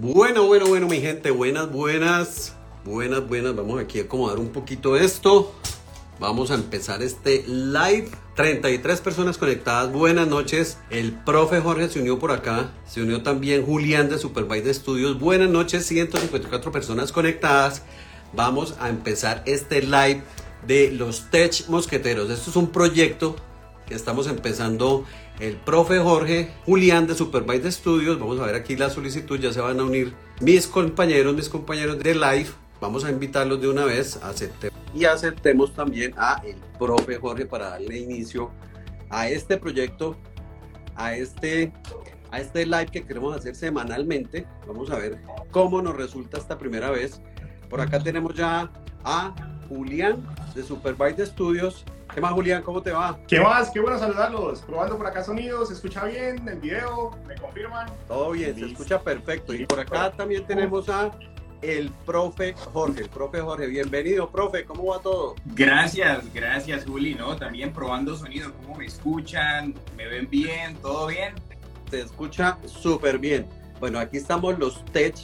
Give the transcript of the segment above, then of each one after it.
Bueno, bueno, bueno, mi gente, buenas, buenas, buenas, buenas. Vamos aquí a acomodar un poquito esto. Vamos a empezar este live. 33 personas conectadas. Buenas noches. El profe Jorge se unió por acá. Se unió también Julián de Superbike Studios. Buenas noches. 154 personas conectadas. Vamos a empezar este live de los Tech Mosqueteros. Esto es un proyecto estamos empezando el profe Jorge Julián de Superbike Studios. Vamos a ver aquí la solicitud, ya se van a unir mis compañeros, mis compañeros de live. Vamos a invitarlos de una vez, aceptemos y aceptemos también a el profe Jorge para darle inicio a este proyecto, a este, a este live que queremos hacer semanalmente. Vamos a ver cómo nos resulta esta primera vez. Por acá tenemos ya a Julián de Superbike Studios ¿Qué más, Julián? ¿Cómo te va? ¿Qué más? Qué bueno saludarlos. Probando por acá sonidos, ¿se escucha bien el video? ¿Me confirman? Todo bien, se escucha perfecto. Y por acá también tenemos a el profe Jorge. El profe Jorge, bienvenido, profe, ¿cómo va todo? Gracias, gracias, Juli, ¿no? También probando sonido, ¿cómo me escuchan? ¿Me ven bien? ¿Todo bien? Se escucha súper bien. Bueno, aquí estamos los Tech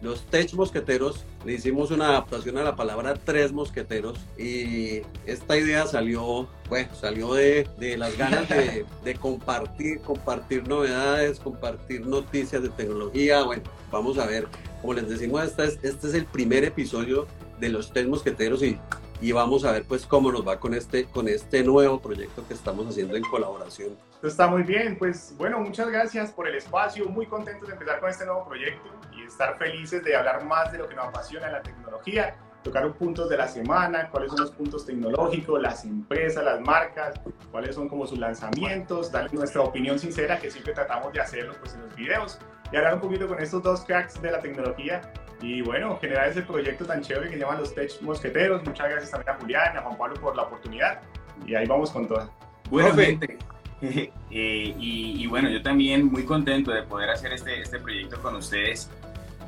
los Tech Mosqueteros, le hicimos una adaptación a la palabra Tres Mosqueteros y esta idea salió, bueno, salió de, de las ganas de, de, compartir, compartir novedades, compartir noticias de tecnología. Bueno, vamos a ver, como les decimos, este es, este es el primer episodio de los Tech Mosqueteros y y vamos a ver pues cómo nos va con este, con este nuevo proyecto que estamos haciendo en colaboración. Está muy bien, pues bueno, muchas gracias por el espacio, muy contentos de empezar con este nuevo proyecto y estar felices de hablar más de lo que nos apasiona la tecnología, tocar puntos de la semana, cuáles son los puntos tecnológicos, las empresas, las marcas, cuáles son como sus lanzamientos, darle nuestra opinión sincera que siempre tratamos de hacerlo pues en los videos y hablar un poquito con estos dos cracks de la tecnología y bueno, generar ese proyecto tan chévere que llaman los Tech Mosqueteros. Muchas gracias también a Julián y a Juan Pablo por la oportunidad. Y ahí vamos con todo. Bueno, gente. Eh, y, y, bueno, yo también muy contento de poder hacer este, este proyecto con ustedes.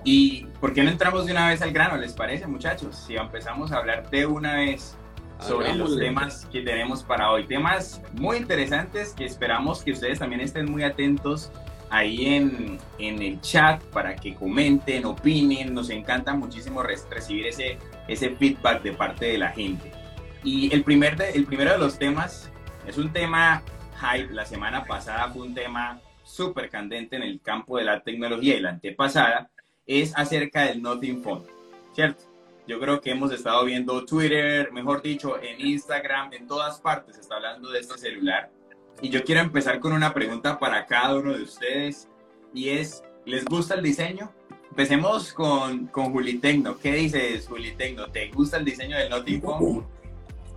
¿Y por qué no entramos de una vez al grano? ¿Les parece, muchachos? Si empezamos a hablar de una vez sobre los temas que tenemos para hoy. Temas muy interesantes que esperamos que ustedes también estén muy atentos ahí en, en, el chat para que comenten, opinen. Nos encanta muchísimo recibir ese, ese feedback de parte de la gente. Y el, primer de, el primero de los temas es un tema hype. La semana pasada fue un tema súper candente en el campo de la tecnología y la antepasada es acerca del Nothing Phone, ¿cierto? Yo creo que hemos estado viendo Twitter, mejor dicho, en Instagram, en todas partes se está hablando de este celular y yo quiero empezar con una pregunta para cada uno de ustedes y es, ¿les gusta el diseño? Empecemos con, con Juli Tecno. ¿Qué dices, Juli Tecno? ¿Te gusta el diseño del Nothing Phone?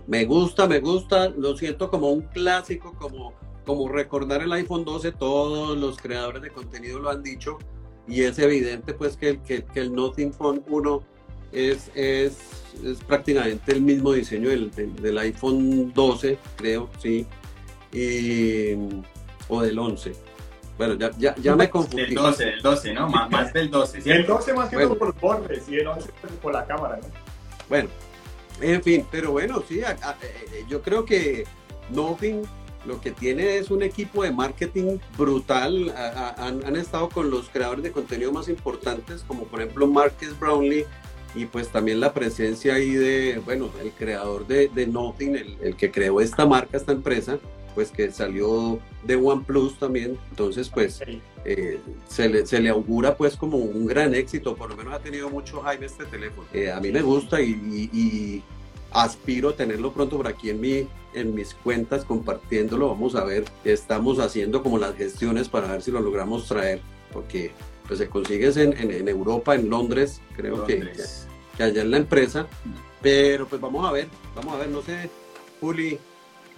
Me gusta, me gusta. Lo siento como un clásico, como, como recordar el iPhone 12. Todos los creadores de contenido lo han dicho. Y es evidente pues que, que, que el Nothing Phone 1 es, es, es prácticamente el mismo diseño del, del iPhone 12, creo, sí y, o del 11. Bueno, ya, ya, ya me confundí. Del 12, del 12, ¿no? Más, más del 12. ¿sí? El 12 más que todo por los bordes y el 11 por la cámara, ¿no? Bueno, en fin, pero bueno, sí, a, a, eh, yo creo que Nothing lo que tiene es un equipo de marketing brutal. A, han, han, estado con los creadores de contenido más importantes, como por ejemplo Marcus Brownlee, y pues también la presencia ahí de, bueno, el creador de, de Nothing, el, el, que creó esta marca, esta empresa, pues que salió de OnePlus también, entonces pues eh, se, le, se, le, augura pues como un gran éxito, por lo menos ha tenido mucho hype este teléfono. Eh, a mí me gusta y, y, y, aspiro a tenerlo pronto por aquí en, mi, en mis cuentas compartiéndolo, vamos a ver, estamos haciendo como las gestiones para ver si lo logramos traer, porque pues se consigue en, en, en Europa, en Londres, creo Londres. Que, que allá en la empresa, pero pues vamos a ver, vamos a ver, no sé, Juli,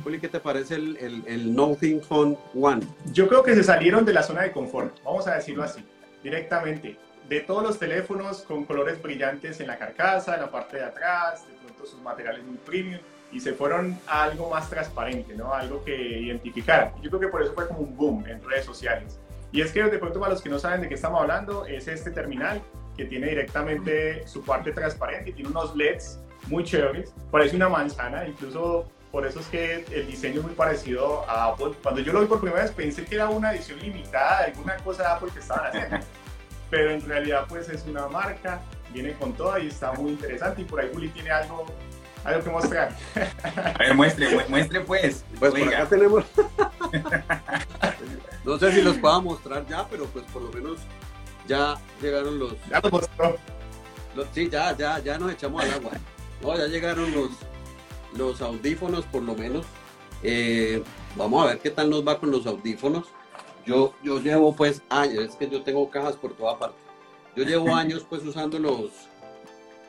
Juli, ¿qué te parece el, Nothing Phone One? Yo creo que se salieron de la zona de confort, vamos a decirlo así, directamente. De todos los teléfonos con colores brillantes en la carcasa, en la parte de atrás, de pronto sus materiales muy premium, y se fueron a algo más transparente, ¿no? Algo que identificara. Yo creo que por eso fue como un boom en redes sociales. Y es que de pronto para los que no saben de qué estamos hablando, es este terminal que tiene directamente su parte transparente y tiene unos LEDs muy chéveres. Parece una manzana, incluso por eso es que el diseño es muy parecido a Apple. Cuando yo lo vi por primera vez pensé que era una edición limitada de alguna cosa de Apple que estaban haciendo. pero en realidad pues es una marca, viene con todo y está muy interesante y por ahí Juli tiene algo, algo que mostrar. A ver, muestre, muestre pues. Pues por acá tenemos... no sé si los pueda mostrar ya, pero pues por lo menos ya llegaron los... Ya lo mostró. sí, ya, ya, ya nos echamos al agua. No, ya llegaron los, los audífonos por lo menos. Eh, vamos a ver qué tal nos va con los audífonos. Yo, yo llevo pues años, es que yo tengo cajas por toda parte. Yo llevo años pues usando los,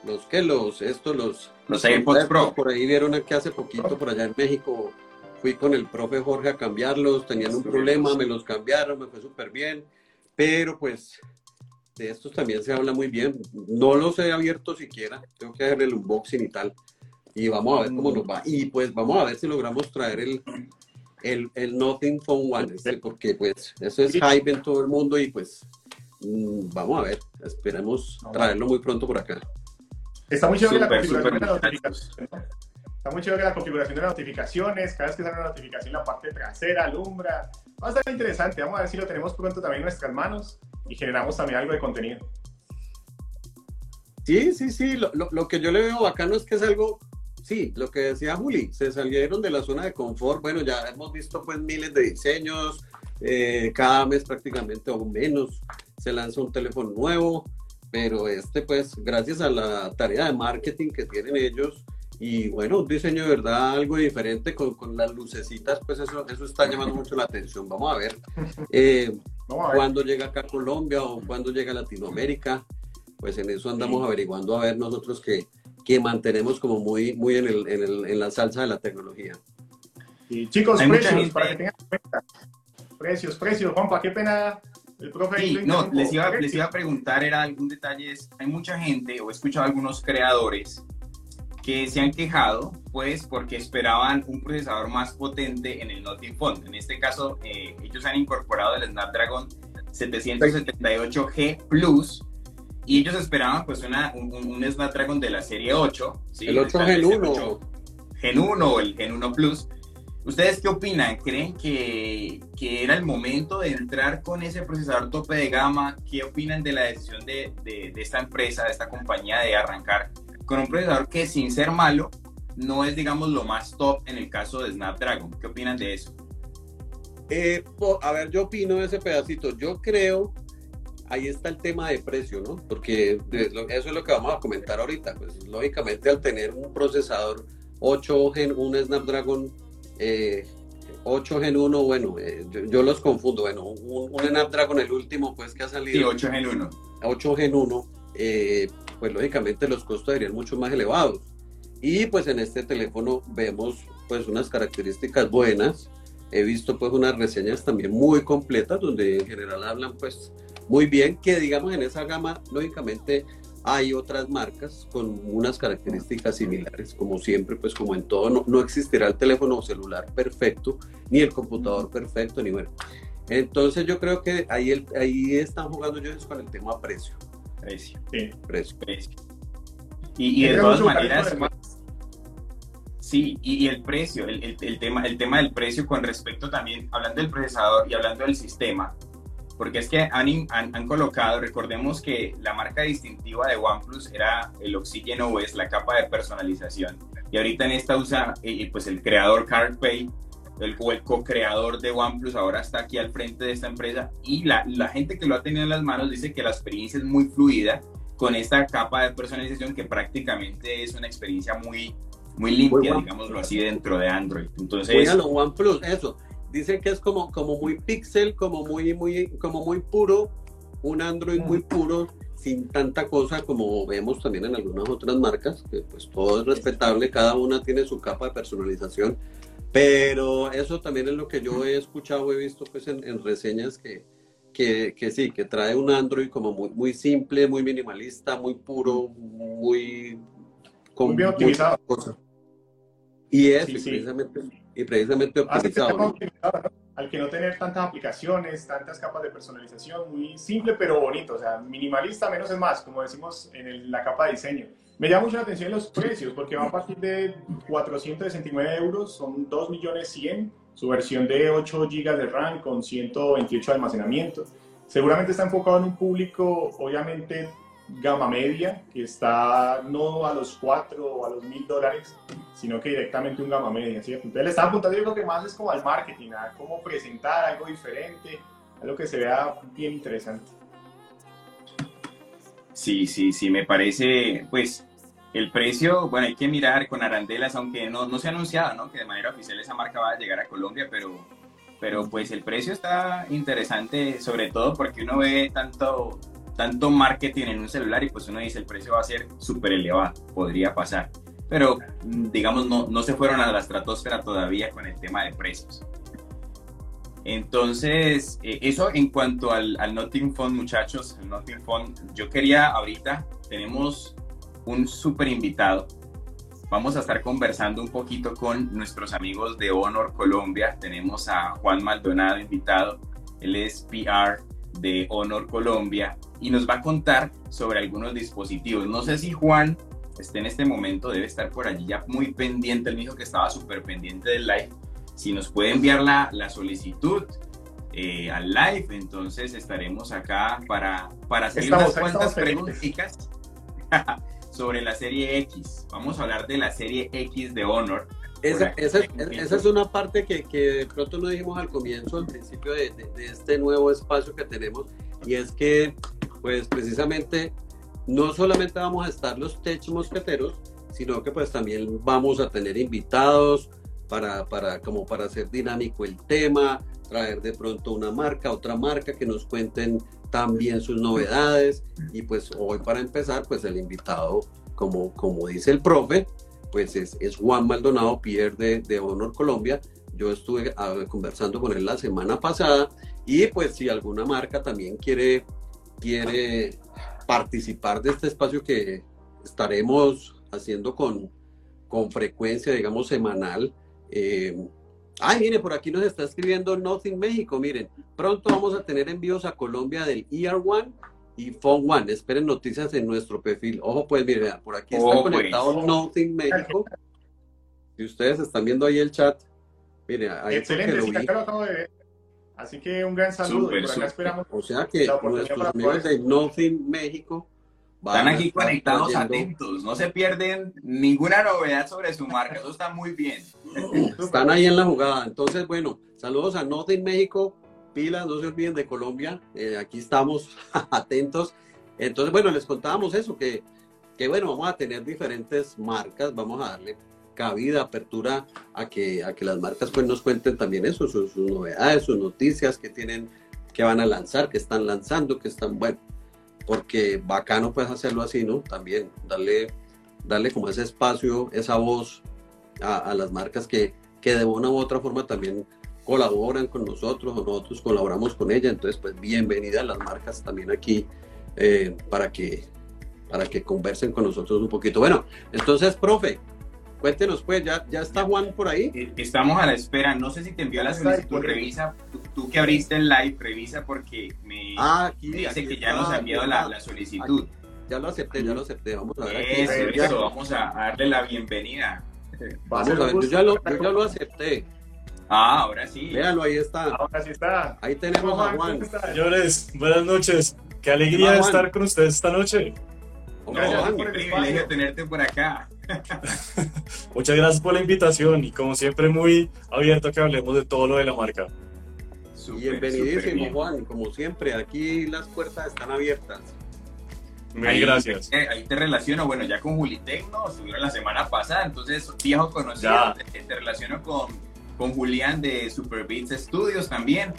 los que los, estos, los, los AirPods Pro. Por ahí vieron que hace poquito por allá en México fui con el profe Jorge a cambiarlos, tenían un problema, me los cambiaron, me fue súper bien, pero pues de estos también se habla muy bien. No los he abierto siquiera, tengo que hacer el unboxing y tal. Y vamos a ver cómo nos va. Y pues vamos a ver si logramos traer el, el, el Nothing Phone One, este, porque pues eso es hype en todo el mundo y pues mm, vamos a ver, esperemos traerlo muy pronto por acá. Está muy chévere la configuración de la notificación. Está muy chévere la configuración de las notificaciones. Cada vez que sale una notificación, la parte trasera alumbra. Va a estar interesante. Vamos a ver si lo tenemos pronto también en nuestras manos y generamos también algo de contenido. Sí, sí, sí. Lo, lo, lo que yo le veo bacano es que es algo sí, lo que decía Juli, se salieron de la zona de confort. Bueno, ya hemos visto pues miles de diseños, eh, cada mes prácticamente o menos se lanza un teléfono nuevo, pero este pues gracias a la tarea de marketing que tienen ellos y bueno, un diseño de verdad algo diferente con, con las lucecitas, pues eso, eso está llamando mucho la atención. Vamos a ver, eh, cuándo llega acá a Colombia o cuándo llega a Latinoamérica, pues en eso andamos averiguando a ver nosotros qué que mantenemos como muy, muy en, el, en, el, en la salsa de la tecnología. Y chicos, precios, para que tengan cuenta. Precios, precios. Juanpa, qué pena el profe. Sí, no, les iba, les iba a preguntar, era algún detalle. Hay mucha gente, o he escuchado algunos creadores, que se han quejado, pues, porque esperaban un procesador más potente en el Nothing Phone. En este caso, eh, ellos han incorporado el Snapdragon 778G Plus, y ellos esperaban pues una, un, un, Snapdragon de la serie 8. ¿sí? El 8 Gen 1. Gen 1 o el Gen 1 Plus. ¿Ustedes qué opinan? ¿Creen que, que, era el momento de entrar con ese procesador tope de gama? ¿Qué opinan de la decisión de, de, de esta empresa, de esta compañía de arrancar con un procesador que sin ser malo no es digamos lo más top en el caso de Snapdragon? ¿Qué opinan de eso? Eh, a ver, yo opino de ese pedacito. Yo creo ahí está el tema de precio, ¿no? Porque eso es lo que vamos a comentar ahorita. Pues lógicamente al tener un procesador 8 Gen, un Snapdragon eh, 8 Gen 1, bueno, eh, yo, los confundo. Bueno, un, Snapdragon, el último, pues que ha salido. Sí, 8 Gen 1. 8 Gen 1, eh, pues lógicamente los costos serían mucho más elevados. Y pues en este teléfono vemos pues unas características buenas. He visto pues unas reseñas también muy completas donde en general hablan pues muy bien, que digamos en esa gama, lógicamente hay otras marcas con unas características similares, como siempre, pues como en todo, no, no existirá el teléfono celular perfecto, ni el computador perfecto, ni bueno. Entonces yo creo que ahí, el, ahí están jugando ellos con el tema precio. Precio. Sí. Precio. Y, y de todas maneras, sí, y, y, el precio, el, el, el, tema, el tema del precio con respecto también, hablando del procesador y hablando del sistema, porque es que han, han, colocado, recordemos que la marca distintiva de OnePlus era el oxígeno o es la capa de personalización. Y ahorita en esta usa, eh, pues el creador CarPay, el, o el co-creador de OnePlus ahora está aquí al frente de esta empresa y la, la gente que lo ha tenido en las manos dice que la experiencia es muy fluida con esta capa de personalización que prácticamente es una experiencia muy, muy limpia, digámoslo así, dentro de Android. Entonces, OnePlus, eso dicen que es como, como muy pixel, como muy, muy, como muy puro, un Android muy puro, sin tanta cosa como vemos también en algunas otras marcas, que pues todo es respetable, cada una tiene su capa de personalización, pero eso también es lo que yo he escuchado, he visto pues en, reseñas que, que, que, sí, que trae un Android como muy, muy simple, muy minimalista, muy puro, muy... Con muy bien optimizado. Y es precisamente y precisamente optimizado. Al que no tener tantas aplicaciones, tantas capas de personalización, muy simple pero bonito, o sea, minimalista menos es más, como decimos en la capa de diseño. Me llama mucho la atención los precios, porque va a partir de 469 euros, son 2 millones 100, su versión de 8 GB de RAM con 128 de almacenamiento. seguramente está enfocado en un público, obviamente, gama media, que está no a los 4 o a los 1000 dólares, sino que directamente un gama media, ¿cierto? Entonces le estaba apuntando yo creo que más es como al marketing, a cómo presentar algo diferente, algo que se vea bien interesante. Sí, sí, sí, me parece, pues, el precio, bueno, hay que mirar con arandelas, aunque no, no se ha anunciado, ¿no? Que de manera oficial esa marca va a llegar a Colombia, pero, pero pues el precio está interesante, sobre todo porque uno ve tanto, tanto marketing en un celular y pues uno dice el precio va a ser súper elevado, podría pasar. Pero digamos, no, no se fueron a la estratosfera todavía con el tema de precios. Entonces, eh, eso en cuanto al, al Notting Phone, muchachos, el Notting Phone, yo quería ahorita, tenemos un súper invitado. Vamos a estar conversando un poquito con nuestros amigos de Honor Colombia. Tenemos a Juan Maldonado invitado. Él es PR de Honor Colombia y nos va a contar sobre algunos dispositivos. No sé si Juan esté en este momento, debe estar por allí ya muy pendiente. Él me dijo que estaba súper pendiente del live. Si nos puede enviar la, la solicitud eh, al live, entonces estaremos acá para, para hacer unas cuantas preguntas sobre la serie X. Vamos a hablar de la serie X de Honor. Esa, esa, esa es una parte que, que, de pronto no dijimos al comienzo, al principio de, de, de, este nuevo espacio que tenemos, y es que, pues precisamente, no solamente vamos a estar los Tech Mosqueteros, sino que pues también vamos a tener invitados para, para, como para hacer dinámico el tema, traer de pronto una marca, otra marca que nos cuenten también sus novedades y pues hoy para empezar pues el invitado como, como dice el profe pues es, Juan Maldonado Pierre de, Honor Colombia yo estuve uh, conversando con él la semana pasada y pues si alguna marca también quiere quiere participar de este espacio que estaremos haciendo con, con frecuencia digamos semanal eh, Ay, mire, por aquí nos está escribiendo Nothing México. Miren, pronto vamos a tener envíos a Colombia del ER One y Phone One. Esperen noticias en nuestro perfil. Ojo, pues, miren, por aquí está oh, conectado pues. Nothing México. Si ustedes están viendo ahí el chat, miren, ahí Excelente, sí, acá lo acabo de ver. Así que un gran saludo super, y por acá esperamos. O sea que nuestros amigos de Nothing México están aquí conectados atentos, no se pierden ninguna novedad sobre su marca, eso está muy bien. Están ahí en la jugada. Entonces, bueno, saludos a Nothing México, pilas, no se olviden de Colombia, eh, aquí estamos atentos. Entonces, bueno, les contábamos eso, que, que bueno, vamos a tener diferentes marcas, vamos a darle cabida, apertura a que, a que las marcas pues nos cuenten también eso, sus, sus novedades, sus noticias que tienen, que van a lanzar, que están lanzando, que están, bueno, porque bacano puedes hacerlo así, ¿no? También darle, darle como ese espacio, esa voz a, a las marcas que, que, de una u otra forma también colaboran con nosotros o nosotros colaboramos con ella. Entonces, pues bienvenidas las marcas también aquí eh, para, que, para que conversen con nosotros un poquito. Bueno, entonces, profe, Cuéntenos, pues, ¿ya, ¿ya está Juan por ahí? Eh, estamos a la espera. No sé si te envió la solicitud. Revisa, tú, tú, que abriste el live, revisa porque me, ah, aquí, me dice aquí que ya nos ha enviado la, la, solicitud. Aquí. Ya lo acepté, ya lo acepté. Vamos a ver eso, aquí. Eso, vamos a darle la bienvenida. Vamos a ver, yo ya, lo, yo ya lo acepté. Ah, ahora sí. Véanlo, ahí está. Ahora sí está. Ahí tenemos a Juan. Señores, buenas noches. Qué alegría de estar con ustedes esta noche. No, Juan, qué privilegio tenerte por acá. Muchas gracias por la invitación y como siempre muy abierto a que hablemos de todo lo de la marca. Super, Bienvenidísimo Juan, como siempre, aquí las puertas están abiertas. Ahí, gracias. Eh, ahí te relaciono, bueno, ya con Julitecno, estuvieron la semana pasada, entonces viejo conocido, te, te, relaciono con, con Julián de Super Beats Studios también.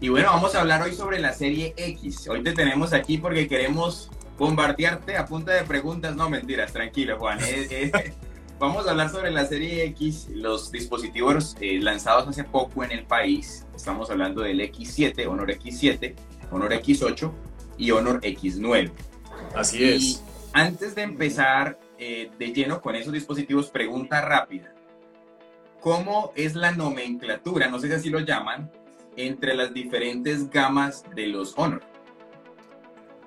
Y bueno, vamos a hablar hoy sobre la serie X. Hoy te tenemos aquí porque queremos bombardearte a punta de preguntas. No, mentiras, tranquilo, Juan. Eh, eh, vamos a hablar sobre la serie X, los dispositivos eh, lanzados hace poco en el país. Estamos hablando del X7, Honor X7, Honor X8 y Honor X9. Así es. Y antes de empezar de lleno con esos dispositivos, pregunta rápida. ¿Cómo es la nomenclatura, no sé si así lo llaman, entre las diferentes gamas de los Honor?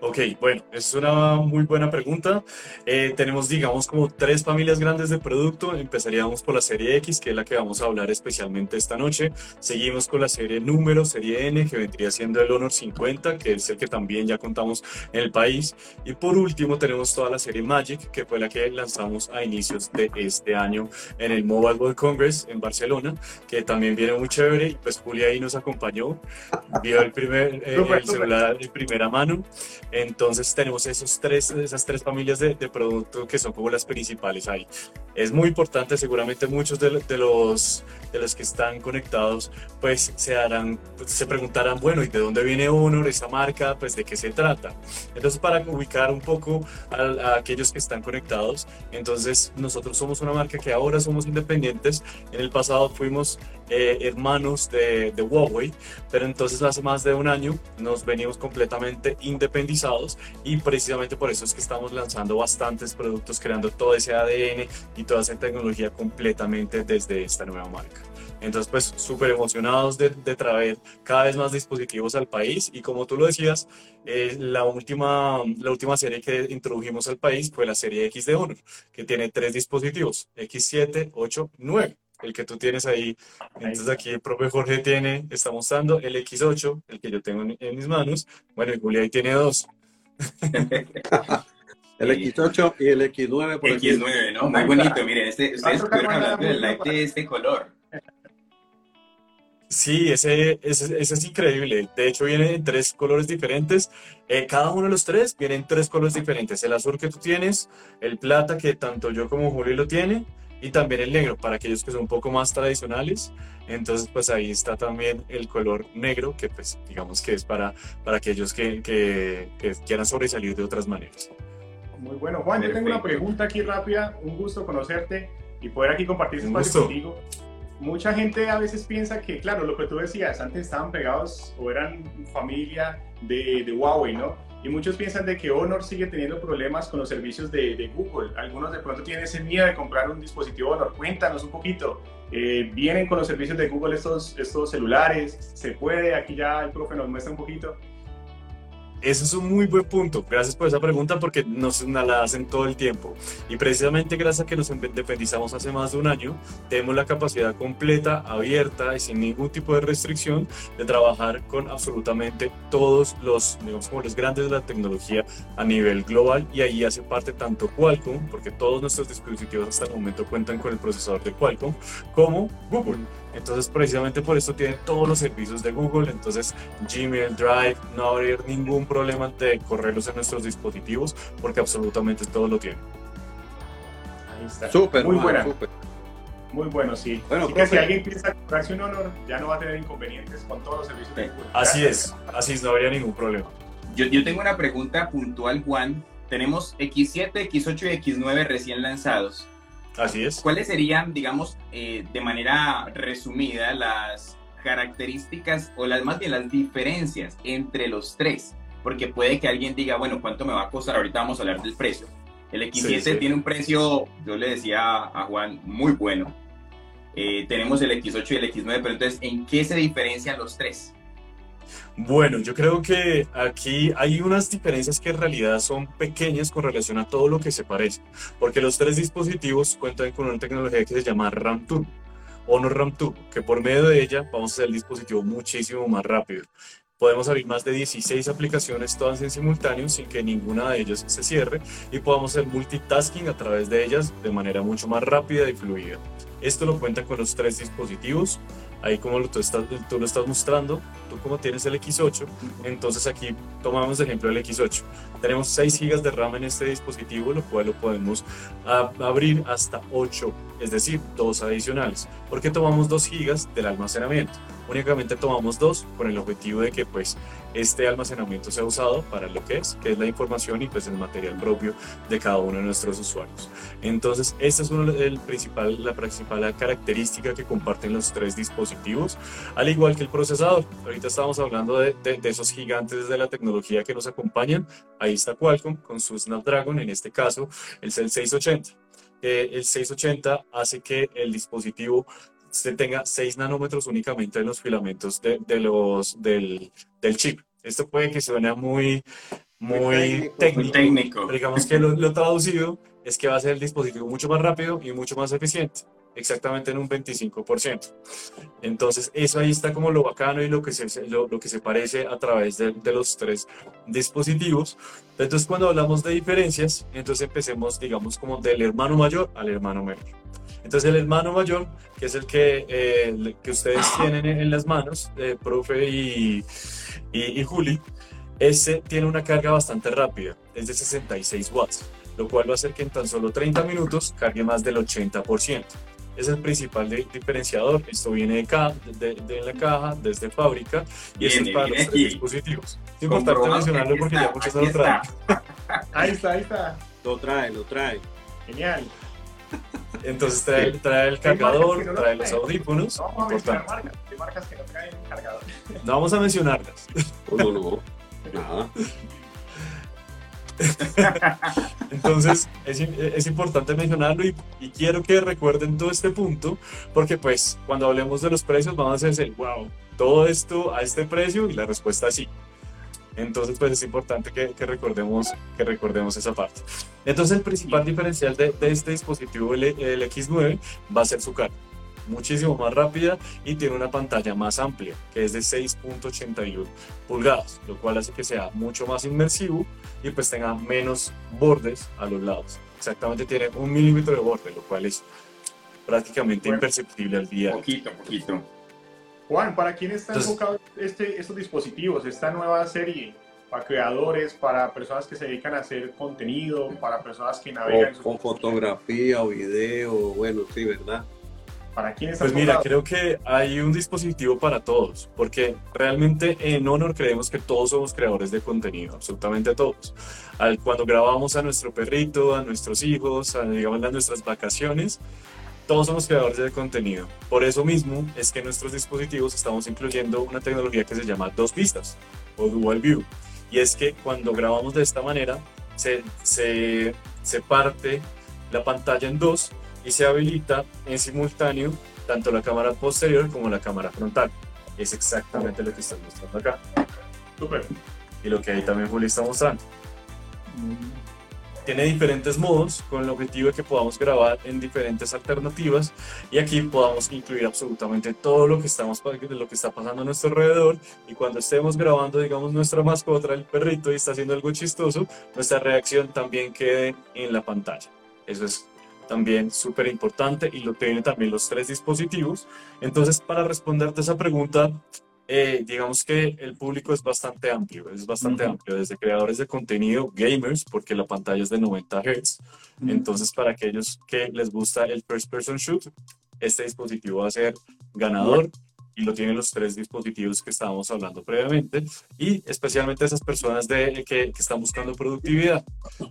Ok, bueno, es una muy buena pregunta. Eh, tenemos, digamos, como tres familias grandes de producto. Empezaríamos por la serie X, que es la que vamos a hablar especialmente esta noche. Seguimos con la serie número, serie N, que vendría siendo el Honor 50, que es el que también ya contamos en el país. Y por último, tenemos toda la serie Magic, que fue la que lanzamos a inicios de este año en el Mobile World Congress en Barcelona, que también viene muy chévere. Y pues Julia ahí nos acompañó, vio el, primer, eh, el celular de primera mano. Entonces tenemos esos tres, esas tres familias de, de producto que son como las principales ahí. Es muy importante, seguramente muchos de, de, los, de los que están conectados pues se, harán, se preguntarán, bueno, ¿y de dónde viene Honor, esa marca? Pues de qué se trata. Entonces para ubicar un poco a, a aquellos que están conectados, entonces nosotros somos una marca que ahora somos independientes. En el pasado fuimos eh, hermanos de, de, Huawei, pero entonces hace más de un año nos venimos completamente y precisamente por eso es que estamos lanzando bastantes productos, creando todo ese ADN y toda esa tecnología completamente desde esta nueva marca. Entonces, pues súper emocionados de, de, traer cada vez más dispositivos al país y como tú lo decías, eh, la, última, la última serie que introdujimos al país fue la serie X de Honor, que tiene tres dispositivos, X7, 8, 9 el que tú tienes ahí. Entonces aquí el propio Jorge tiene, está mostrando el X8, el que yo tengo en, en mis manos. Bueno, y Julia ahí tiene dos. el X8 y el X9 por X9, aquí. ¿no? Muy bonito, miren, este, ustedes estuvieron hablando del light de este color. Sí, ese, ese, ese, es increíble. De hecho, viene en tres colores diferentes. Eh, cada uno de los tres viene en tres colores diferentes. El azul que tú tienes, el plata que tanto yo como Julio lo tiene, y también el negro para aquellos que son un poco más tradicionales. Entonces, pues ahí está también el color negro, que pues digamos que es para, para aquellos que, que, que quieran sobresalir de otras maneras. Muy bueno. Juan, Perfecto. yo tengo una pregunta aquí rápida. Un gusto conocerte y poder aquí compartir este espacio contigo. Mucha gente a veces piensa que, claro, lo que tú decías, antes estaban pegados o eran familia de, de Huawei, ¿no? Y muchos piensan de que Honor sigue teniendo problemas con los servicios de, Google. Algunos de pronto tienen ese miedo de comprar un dispositivo Honor. Cuéntanos un poquito. Eh, ¿Vienen con los servicios de Google estos, estos celulares? ¿Se puede? Aquí ya el profe nos muestra un poquito. Eso es un muy buen punto. Gracias por esa pregunta porque nos la hacen todo el tiempo. Y precisamente gracias a que nos independizamos hace más de un año, tenemos la capacidad completa, abierta y sin ningún tipo de restricción de trabajar con absolutamente todos los, digamos, como los grandes de la tecnología a nivel global. Y ahí hace parte tanto Qualcomm, porque todos nuestros dispositivos hasta el momento cuentan con el procesador de Qualcomm, como Google. Entonces, precisamente por eso tienen todos los servicios de Google. Entonces, Gmail, Drive, no habría ningún problema de correrlos en nuestros dispositivos porque absolutamente todo lo tienen. Ahí está. Súper, muy buena. Muy bueno, sí. Bueno, Así que si alguien piensa comprarse un Honor, ya no va a tener inconvenientes con todos los servicios de Google. Así es, así es, no habría ningún problema. Yo, yo tengo una pregunta puntual, Juan. Tenemos X7, X8 y X9 recién lanzados. Así es. ¿Cuáles serían, digamos, eh, de manera resumida, las características o las más bien las diferencias entre los tres? Porque puede que alguien diga, bueno, ¿cuánto me va a costar? Ahorita vamos a hablar del precio. El X7 sí, sí. tiene un precio, yo le decía a Juan, muy bueno. Eh, tenemos el X8 y el X9, pero entonces, ¿en qué se diferencian los tres? Bueno, yo creo que aquí hay unas diferencias que en realidad son pequeñas con relación a todo lo que se parece, porque los tres dispositivos cuentan con una tecnología que se llama RAM Turbo, Honor RAM Turbo, que por medio de ella vamos a hacer el dispositivo muchísimo más rápido. Podemos abrir más de 16 aplicaciones todas en simultáneo sin que ninguna de ellas se cierre y podamos hacer multitasking a través de ellas de manera mucho más rápida y fluida. Esto lo cuentan con los tres dispositivos. Ahí como tú, estás, tú lo estás mostrando, tú como tienes el X8, entonces aquí tomamos el ejemplo del X8. Tenemos 6 GB de RAM en este dispositivo, lo cual lo podemos abrir hasta 8, es decir, dos adicionales. ¿Por qué tomamos 2 GB del almacenamiento? Únicamente tomamos dos con el objetivo de que pues este almacenamiento sea usado para lo que es, que es la información y pues el material propio de cada uno de nuestros usuarios. Entonces, esta es uno, el principal, la principal característica que comparten los tres dispositivos, al igual que el procesador. Ahorita estamos hablando de, de, de esos gigantes de la tecnología que nos acompañan. Ahí está Qualcomm con su Snapdragon, en este caso el Cell 680. Eh, el 680 hace que el dispositivo se tenga 6 nanómetros únicamente en los filamentos de, de los, del, del chip. Esto puede que suene muy, muy, técnico, técnico. digamos que lo, lo traducido es que va a ser el dispositivo mucho más rápido y mucho más eficiente exactamente en un 25%. Entonces, eso ahí está como lo bacano y lo que se, lo, que se parece a través de, de, los tres dispositivos. Entonces, cuando hablamos de diferencias, entonces empecemos, digamos, como del hermano mayor al hermano menor. Entonces, el hermano mayor, que es el que, eh, que ustedes tienen en las manos, eh, profe y, y, y Juli, ese tiene una carga bastante rápida, es de 66 watts, lo cual va a hacer que en tan solo 30 minutos cargue más del 80% es el principal diferenciador. Esto viene de, ca de, de, la caja, desde fábrica, y es para los dispositivos. Es importante mencionarlo porque ya muchos lo traen. Ahí está, ahí está. Lo trae, lo trae. Genial. Entonces trae, trae el cargador, no trae los audífonos. No vamos a mencionar marcas, hay marcas que no traen cargador. No vamos a mencionarlas. No, no, no. Entonces es, es, importante mencionarlo y, y, quiero que recuerden todo este punto porque pues cuando hablemos de los precios vamos a decir, wow, todo esto a este precio y la respuesta es sí. Entonces pues es importante que, que recordemos, que recordemos esa parte. Entonces el principal diferencial de, de este dispositivo, el, el X9, va a ser su carga muchísimo más rápida y tiene una pantalla más amplia, que es de 6.81 pulgadas, lo cual hace que sea mucho más inmersivo y pues tenga menos bordes a los lados. Exactamente tiene un milímetro de borde, lo cual es prácticamente bueno, imperceptible al día. Poquito, poquito. Juan, ¿para quién está Entonces, enfocado este, estos dispositivos, esta nueva serie? para creadores, para personas que se dedican a hacer contenido, para personas que navegan. O, con fotografía o video, bueno, sí, ¿verdad? ¿Para quién Pues mira, creo que hay un dispositivo para todos, porque realmente en Honor creemos que todos somos creadores de contenido, absolutamente todos. Al, cuando grabamos a nuestro perrito, a nuestros hijos, a, digamos, a nuestras vacaciones, todos somos creadores de contenido. Por eso mismo es que en nuestros dispositivos estamos incluyendo una tecnología que se llama dos vistas o dual view. Y es que cuando grabamos de esta manera, se, se, se parte la pantalla en dos y se habilita en simultáneo tanto la cámara posterior como la cámara frontal. Es exactamente lo que están mostrando acá. Súper. Y lo que ahí también Juli está mostrando. Tiene diferentes modos con el objetivo de que podamos grabar en diferentes alternativas y aquí podamos incluir absolutamente todo lo que, estamos, lo que está pasando a nuestro alrededor y cuando estemos grabando, digamos, nuestra mascota, el perrito, y está haciendo algo chistoso, nuestra reacción también quede en la pantalla. Eso es también súper importante y lo tiene también los tres dispositivos. Entonces, para responderte esa pregunta, eh, digamos que el público es bastante amplio, es bastante uh -huh. amplio, desde creadores de contenido, gamers, porque la pantalla es de 90 Hz. Uh -huh. Entonces, para aquellos que les gusta el first person shoot, este dispositivo va a ser ganador. Uh -huh y lo tienen los tres dispositivos que estábamos hablando previamente y especialmente esas personas de, que, que, están buscando productividad.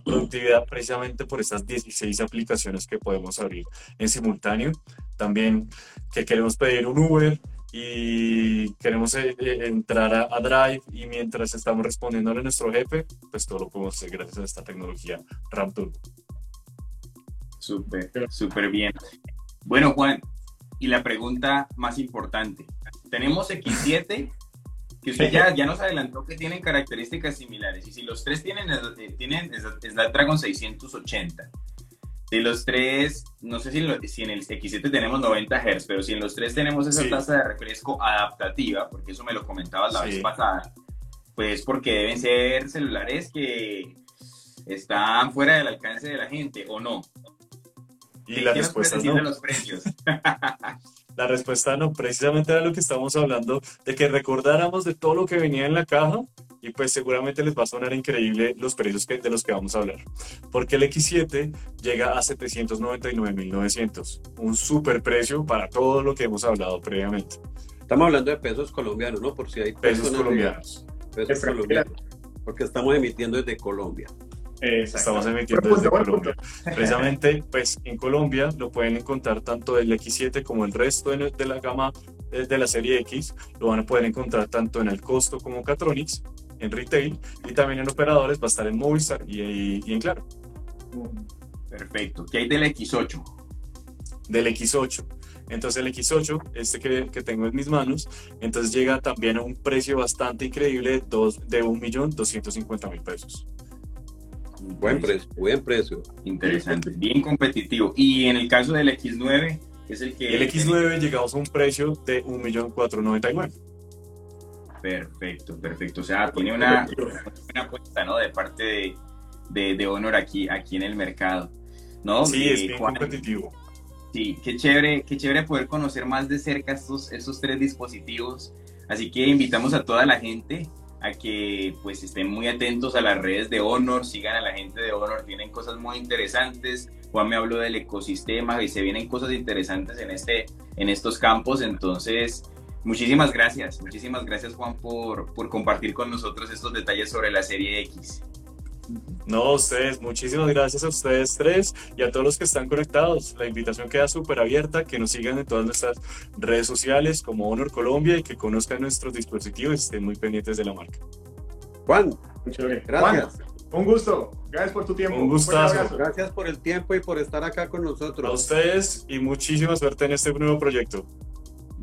Productividad precisamente por esas 16 aplicaciones que podemos abrir en simultáneo. También que queremos pedir un Uber y queremos eh, eh, entrar a, Drive y mientras estamos respondiendo a nuestro jefe, pues todo lo podemos hacer gracias a esta tecnología RAM Turbo. Súper, súper bien. Bueno, Juan, y la pregunta más importante. Tenemos X7, que usted ya, ya nos adelantó que tienen características similares. Y si los tres tienen, eh, tienen Snapdragon 680, si los tres, no sé si, lo, si, en el X7 tenemos 90 Hz, pero si en los tres tenemos esa sí. tasa de refresco adaptativa, porque eso me lo comentabas la sí. vez pasada, pues porque deben ser celulares que están fuera del alcance de la gente, ¿o no? Y la respuesta es no. los precios? la respuesta no, precisamente era lo que estábamos hablando, de que recordáramos de todo lo que venía en la caja y pues seguramente les va a sonar increíble los precios que, de los que vamos a hablar. Porque el X7 llega a 799.900, un super precio para todo lo que hemos hablado previamente. Estamos hablando de pesos colombianos, ¿no? Por si hay pesos colombianos. De, pesos colombianos. Porque estamos emitiendo desde Colombia. Estamos emitiendo desde Colombia. Precisamente, pues en Colombia lo pueden encontrar tanto el X7 como el resto de, la gama de, de, la serie X. Lo van a poder encontrar tanto en el costo como Catronics, en retail y también en operadores. Va a estar en Movistar y, y, y en Claro. Perfecto. ¿Qué hay del X8? Del X8. Entonces el X8, este que, que, tengo en mis manos, entonces llega también a un precio bastante increíble de 1.250.000 pesos. Buen precio, buen precio. Interesante, bien competitivo. Y en el caso del X9, que es el que... El X9 llegamos a un precio de 1.499.000. Perfecto, perfecto. O sea, tiene una, una apuesta, ¿no? De parte de, de, de, Honor aquí, aquí en el mercado. ¿no? Sí, es bien competitivo. Sí, qué chévere, qué chévere poder conocer más de cerca estos, estos tres dispositivos. Así que invitamos a toda la gente a que pues estén muy atentos a las redes de Honor, sigan a la gente de Honor, tienen cosas muy interesantes. Juan me habló del ecosistema y se vienen cosas interesantes en, este, en estos campos. Entonces, muchísimas gracias, muchísimas gracias Juan por, por compartir con nosotros estos detalles sobre la serie X. No, ustedes, muchísimas gracias a ustedes tres y a todos los que están conectados. La invitación queda súper abierta, que nos sigan en todas nuestras redes sociales como Honor Colombia y que conozcan nuestros dispositivos y estén muy pendientes de la marca. Juan, muchas gracias. un gusto. Gracias por tu tiempo. Un gustazo. Gracias por el tiempo y por estar acá con nosotros. A ustedes y muchísima suerte en este nuevo proyecto.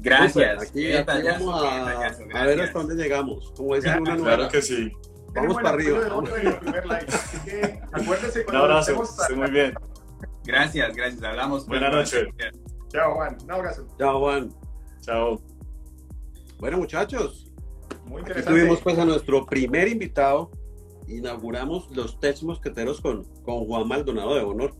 Gracias. Aquí, vamos a, ver hasta dónde llegamos. Como es una nueva. Claro que sí. Vamos para arriba. Un abrazo, esté muy bien. Gracias, gracias. Hablamos. Buenas noches. Chao, Juan. Un abrazo. Chao, Juan. Chao. Bueno, muchachos. Muy Aquí tuvimos pues a nuestro primer invitado. Inauguramos los test mosqueteros con, con Juan Maldonado de Honor.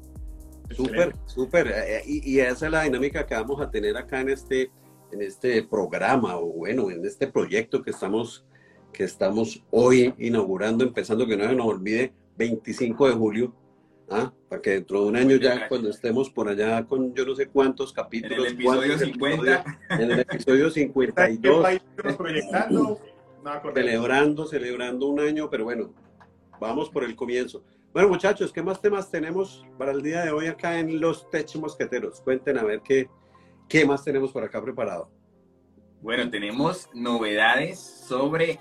Súper, súper. Eh, y, y, esa es la dinámica que vamos a tener acá en este, en este programa o bueno, en este proyecto que estamos que estamos hoy inaugurando, empezando, que no se nos olvide, 25 de julio, ¿ah? para que dentro de un año ya, cuando estemos por allá con yo no sé cuántos capítulos. En el episodio 50. en el episodio 52. proyectando? celebrando, celebrando un año, pero bueno, vamos por el comienzo. Bueno, muchachos, ¿qué más temas tenemos para el día de hoy acá en Los Tech Mosqueteros? Cuenten a ver qué, qué más tenemos por acá preparado. Bueno, tenemos novedades sobre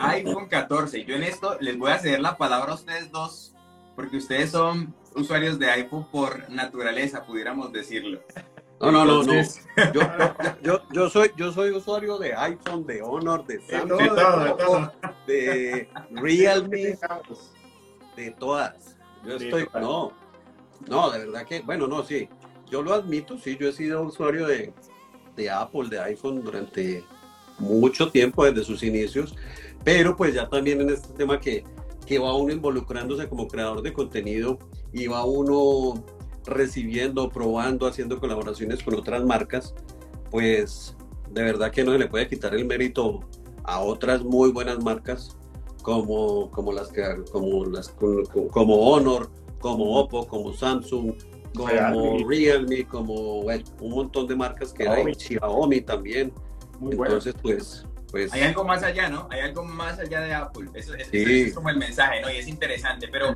iPhone 14. Yo en esto les voy a ceder la palabra a ustedes dos, porque ustedes son usuarios de iPhone por naturaleza, pudiéramos decirlo. No, no, no, no. Yo, yo, yo, soy, yo soy usuario de iPhone, de Honor, de Samsung, de, todo, de, Realme, de todas. Yo estoy, no, no, de verdad que, bueno, no, sí, yo lo admito, sí, yo he sido usuario de, de Apple, de iPhone durante mucho tiempo, desde sus inicios, pero pues ya también en este tema que, que va uno involucrándose como creador de contenido y va uno recibiendo, probando, haciendo colaboraciones con otras marcas, pues de verdad que no se le puede quitar el mérito a otras muy buenas marcas como, como las que como como Honor, como Oppo, como Samsung, como Realme, como un montón de marcas que hay, Xiaomi también. Entonces, pues pues, hay algo más allá, ¿no? Hay algo más allá de Apple. Eso, es como el mensaje, ¿no? Y es interesante. Pero,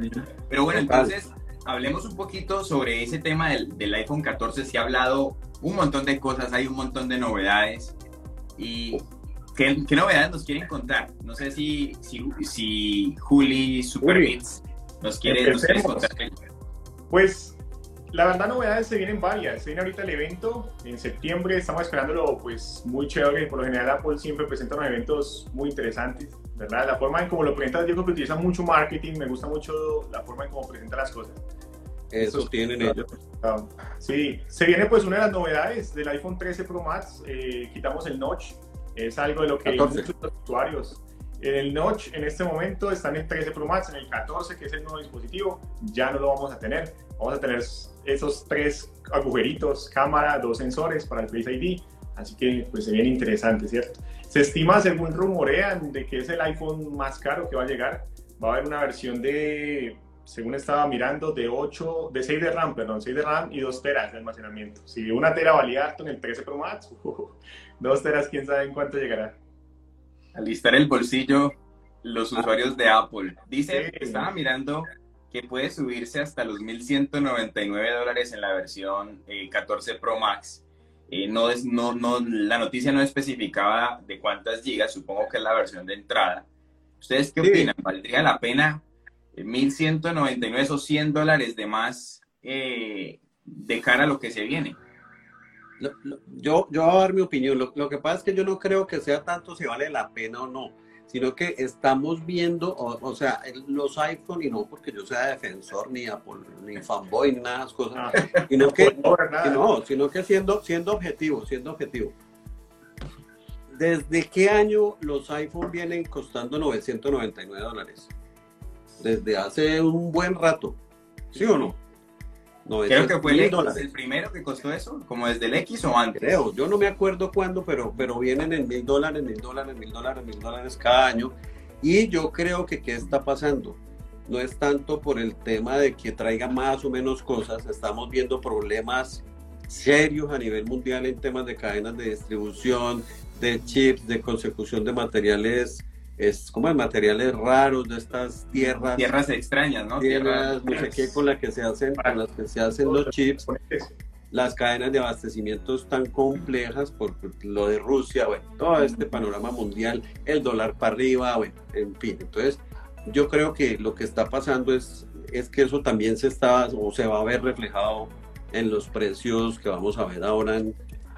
pero bueno, entonces hablemos un poquito sobre ese tema del, del, iPhone 14. Se ha hablado un montón de cosas, hay un montón de novedades. ¿Y qué, qué novedades nos quieren contar? No sé si, si, si Juli Superbits nos quiere, nos quiere contar. Pues la verdad, novedades se vienen varias. Se viene ahorita el evento en septiembre, estamos esperándolo pues muy chévere. Por lo general, Apple siempre presenta unos eventos muy interesantes, ¿verdad? La forma en cómo lo presenta, yo creo que utiliza mucho marketing, me gusta mucho la forma en cómo presenta las cosas. Eso tienen ellos. Sí, se viene pues una de las novedades del iPhone 13 Pro Max. Eh, quitamos el notch, es algo de lo que 14. muchos usuarios en el Notch en este momento está en el 13 Pro Max, en el 14 que es el nuevo dispositivo, ya no lo vamos a tener. Vamos a tener esos tres agujeritos, cámara, dos sensores para el Face ID, así que pues se interesante, ¿cierto? Se estima, según rumorean, de que es el iPhone más caro que va a llegar. Va a haber una versión de, según estaba mirando, de 8, de 6 de RAM, perdón, 6 de RAM y 2 teras de almacenamiento. Si una tera valía harto en el 13 Pro Max, 2 teras, quién sabe en cuánto llegará alistar el bolsillo los usuarios de Apple. Dice, estaba mirando que puede subirse hasta los 1.199 dólares en la versión 14 eh, Pro Max. Eh, no es, no, no, la noticia no especificaba de cuántas gigas, supongo que es la versión de entrada. ¿Ustedes qué opinan? ¿Valdría la pena 1.199, esos 100 dólares de más eh, de cara a lo que se viene? Yo, yo voy a dar mi opinión. Lo, lo, que pasa es que yo no creo que sea tanto si vale la pena o no, sino que estamos viendo, o, sea, los iPhone, y no porque yo sea defensor ni Apple, ni fanboy, ni nada de esas cosas, ah. sino que, no, sino que siendo, siendo objetivo, siendo objetivo. ¿Desde qué año los iPhone vienen costando 999 dólares? Desde hace un buen rato, ¿sí o no? Creo que fue el, el primero que costó eso, como desde el X o antes. Creo, yo no me acuerdo cuándo, pero, pero vienen en mil dólares, mil dólares, mil dólares, mil dólares cada año. Y yo creo que qué está pasando. No es tanto por el tema de que traiga más o menos cosas, estamos viendo problemas serios a nivel mundial en temas de cadenas de distribución, de chips, de consecución de materiales es como de materiales raros de estas tierras. Tierras extrañas, ¿no? Tierras, no sé qué, con las que se hacen, con las que se hacen los chips. Las cadenas de abastecimiento tan complejas por lo de Rusia, bueno, todo este panorama mundial, el dólar para arriba, bueno, en fin. Entonces, yo creo que lo que está pasando es, es que eso también se está o se va a ver reflejado en los precios que vamos a ver ahora en,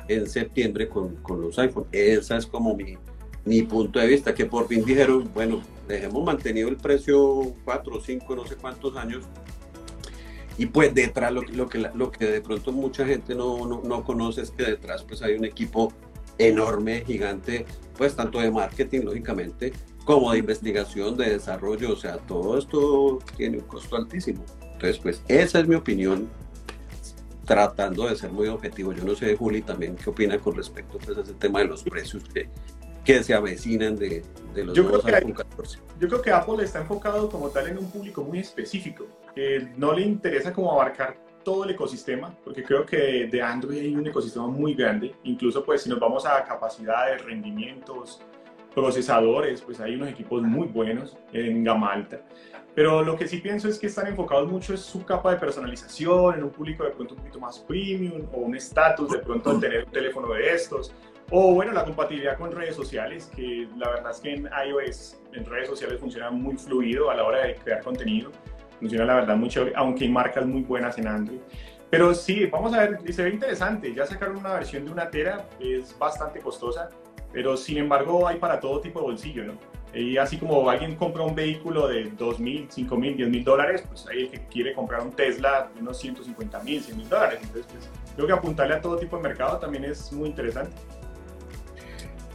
en septiembre con, con los iPhone. Esa es como mi, mi punto de vista, que por fin dijeron, bueno, dejemos mantenido el precio cuatro, cinco, no sé cuántos años. Y pues detrás, lo, lo, que, lo que de pronto mucha gente no, no, no, conoce es que detrás pues hay un equipo enorme, gigante, pues tanto de marketing, lógicamente, como de investigación, de desarrollo, o sea, todo esto tiene un costo altísimo. Entonces, pues esa es mi opinión, tratando de ser muy objetivo. Yo no sé, Juli, también qué opina con respecto pues, a ese tema de los precios que, que se avecinan de, de los yo creo que 14. Yo creo que Apple está enfocado como tal en un público muy específico, que no le interesa como abarcar todo el ecosistema, porque creo que de Android hay un ecosistema muy grande, incluso pues si nos vamos a capacidades, rendimientos, procesadores, pues hay unos equipos muy buenos en gama alta. Pero lo que sí pienso es que están enfocados mucho en su capa de personalización, en un público de pronto un poquito más premium o un estatus de pronto tener un teléfono de estos o bueno, la compatibilidad con redes sociales, que la verdad es que en iOS, en redes sociales funciona muy fluido a la hora de crear contenido. Funciona la verdad chévere, aunque hay marcas muy buenas en Android. Pero sí, vamos a ver, se ve interesante. Ya sacaron una versión de una tera, es bastante costosa, pero sin embargo hay para todo tipo de bolsillo, ¿no? Y así como alguien compra un vehículo de 2.000, 5.000, 10.000 dólares, pues hay el que quiere comprar un Tesla de unos 150.000, 100.000 dólares. Entonces, pues, creo que apuntarle a todo tipo de mercado también es muy interesante.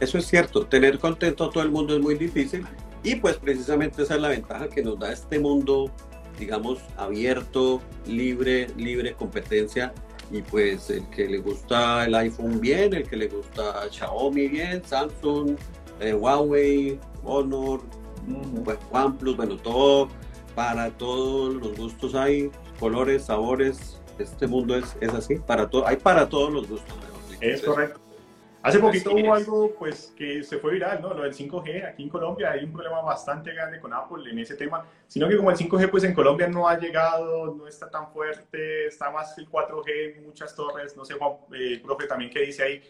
Eso es cierto, tener contento a todo el mundo es muy difícil y pues precisamente esa es la ventaja que nos da este mundo, digamos, abierto, libre, libre competencia y pues el que le gusta el iPhone bien, el que le gusta Xiaomi bien, Samsung, eh, Huawei, Honor, pues, OnePlus, bueno, todo, para todos los gustos hay, colores, sabores, este mundo es, es así, para todo, hay para todos los gustos. Es correcto. Hace poquito hubo algo pues, que se fue viral, ¿no? Lo del 5G. Aquí en Colombia hay un problema bastante grande con Apple en ese tema, sino que como el 5G pues en Colombia no ha llegado, no está tan fuerte, está más el 4G, muchas torres, no sé, Juan, eh, profe, también qué dice ahí.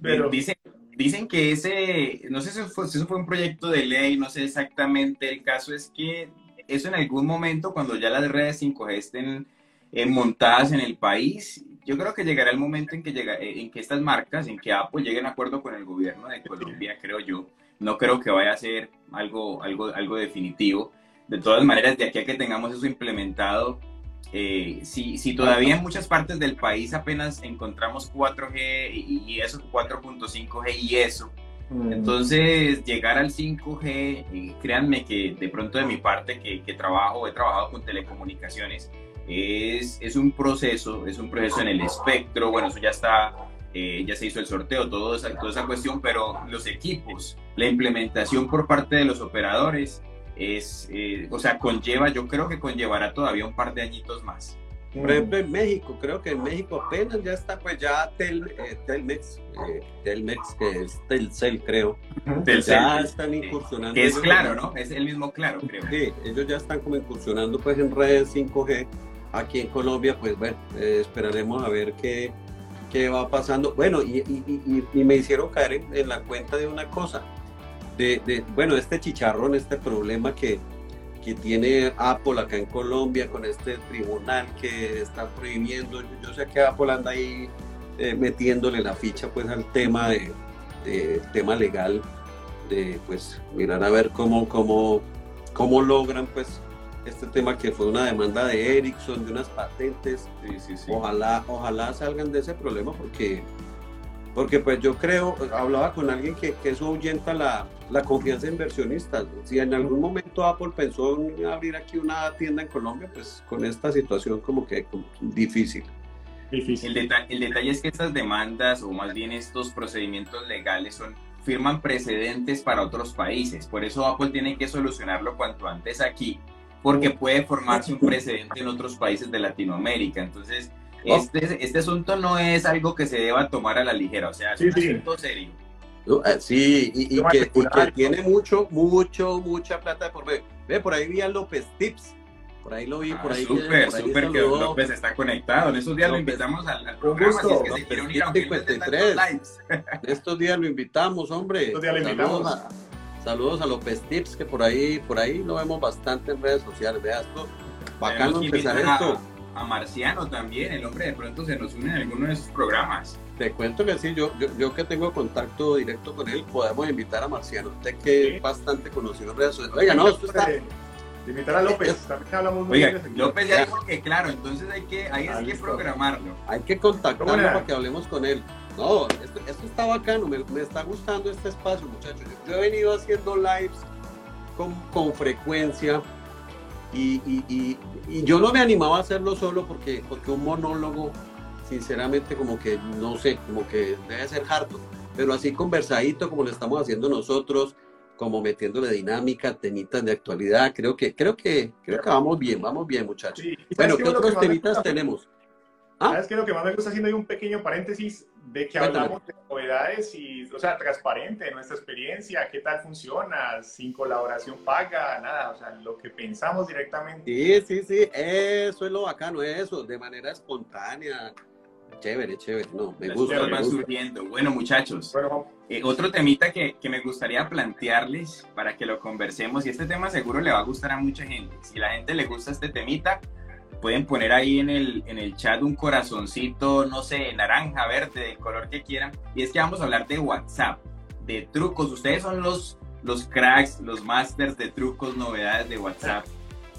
Pero... Dicen, dicen que ese, no sé si, fue, si eso fue un proyecto de ley, no sé exactamente, el caso es que eso en algún momento, cuando ya las redes 5G estén eh, montadas en el país, yo creo que llegará el momento en que, llega, eh, en que estas marcas, en que Apple llegue en acuerdo con el gobierno de Colombia, creo yo. No creo que vaya a ser algo, algo, algo definitivo. De todas maneras, de aquí a que tengamos eso implementado, eh, si, si, todavía en muchas partes del país apenas encontramos 4G y, eso, 4.5G y eso, mm. entonces llegar al 5G, créanme que de pronto de mi parte que, que trabajo, he trabajado con telecomunicaciones, es, es un proceso, es un proceso en el espectro, bueno, eso ya está, eh, ya se hizo el sorteo, todo esa, toda esa cuestión, pero los equipos, la implementación por parte de los operadores, es, eh, o sea, conlleva, yo creo que conllevará todavía un par de añitos más. Por ejemplo, en México, creo que en México apenas ya está, pues ya Tel, eh, Telmex, Telmex, que es Telcel, creo. Telcel, ya están incursionando. Que es claro, ¿no? Es el mismo claro, creo. Sí, ellos ya están como incursionando pues en redes 5G aquí en Colombia, pues bueno, eh, esperaremos a ver qué, qué, va pasando. Bueno, y, me hicieron caer en, la cuenta de una cosa, de, bueno, este chicharrón, este problema que, que tiene Apple acá en Colombia con este tribunal que está prohibiendo. Yo, sé que Apple anda ahí eh, metiéndole la ficha pues al tema de, tema legal de pues mirar a ver cómo cómo cómo logran pues este tema que fue una demanda de Ericsson de unas patentes Sí, sí, sí. ojalá ojalá salgan de ese problema porque porque pues yo creo hablaba con alguien que, que eso ahuyenta la, la confianza de inversionistas si en algún momento Apple pensó en abrir aquí una tienda en Colombia pues con esta situación como que como difícil El, Difícil. deta- el detalle es que estas demandas, o más bien estos procedimientos legales, son firman precedentes para otros países. Por eso Apple tiene que solucionarlo cuanto antes aquí, porque puede formarse un precedente en otros países de Latinoamérica. Entonces, Oh. este, este asunto no es algo que se deba tomar a la ligera, o sea, es Sí, un sí. asunto serio. Eh, Sí, y, y que, y que tiene mucho, mucho, mucha plata por medio. Ve, por ahí vi a López Tips. Por ahí lo vi, por Ah, ahí. súper, por ahí súper que saludó. López está conectado. En esos días lo López. invitamos al, al programa, gusto. si es que se López, quiere unir, aunque no es de tantos 53. likes. En estos días lo invitamos, hombre. Estos días lo Saludos invitamos. a, saludos a López Tips, que por ahí, por ahí lo vemos bastante en redes sociales. Vea esto. Bacano Tenemos empezar esto. A, a Marciano también, el hombre de pronto se nos une en alguno de sus programas. Te cuento que sí, yo, yo, yo que tengo contacto directo con él, podemos invitar a Marciano. Usted que Sí. es bastante conocido en redes sociales. Oiga, no, esto está. De invitar a López, también hablamos muy Oiga, bien de López Ya. dijo que claro, entonces hay que, hay Ah, que programarlo. Hay que contactarlo para que hablemos con él. No, esto, esto está bacano, me, me está gustando este espacio, muchachos. Yo, yo he venido haciendo lives con, con frecuencia y, y- y- y yo no me animaba a hacerlo solo porque, porque un monólogo, sinceramente, como que, no sé, como que debe ser harto. Pero así conversadito, como lo estamos haciendo nosotros, como metiéndole dinámica, temitas de actualidad, creo que, creo que, creo que vamos bien, vamos bien, muchachos. Sí. ¿Y Bueno, ¿qué otros temitas tenemos? ¿Ah? ¿Sabes qué? Lo que más me gusta haciendo hay un pequeño paréntesis de que Cuéntame. hablamos de novedades y, o sea, transparente, nuestra experiencia, qué tal funciona, sin colaboración paga, nada, o sea, lo que pensamos directamente. Sí, sí, sí, eso es lo bacano, eso, de manera espontánea. Chévere, chévere, no, me gusta, cosas me gusta. surgiendo. Bueno, muchachos, Bueno, eh, otro temita que, que me gustaría plantearles para que lo conversemos, y este tema seguro le va a gustar a mucha gente. Si la gente le gusta este temita, pueden poner ahí en el, en el chat un corazoncito, no sé, naranja, verde, del color que quieran. Y es que vamos a hablar de WhatsApp, de trucos. Ustedes son los, los cracks, los masters de trucos, novedades de WhatsApp.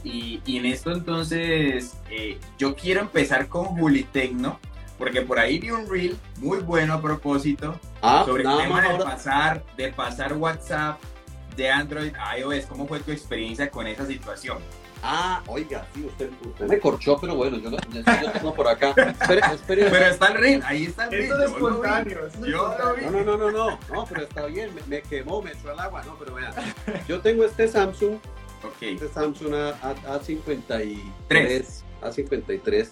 Y, y en esto entonces, eh, yo quiero empezar con Juli Tecno, porque por ahí vi un reel muy bueno a propósito Ah, sobre el tema de pasar, de pasar WhatsApp de Android a iOS. ¿Cómo fue tu experiencia con esa situación? Ah, oiga, sí, usted, usted me corchó, pero bueno, yo, yo, yo tengo por acá. Espere, espere. Pero está el reel, ahí está el reel. esto es yo lo vi. espontáneo. No, no, no, no, no, no, pero está bien, me, me quemó, me echó al agua, no, pero vean, yo tengo este Samsung, Ok, este Samsung A, A, 53 Tres. A53,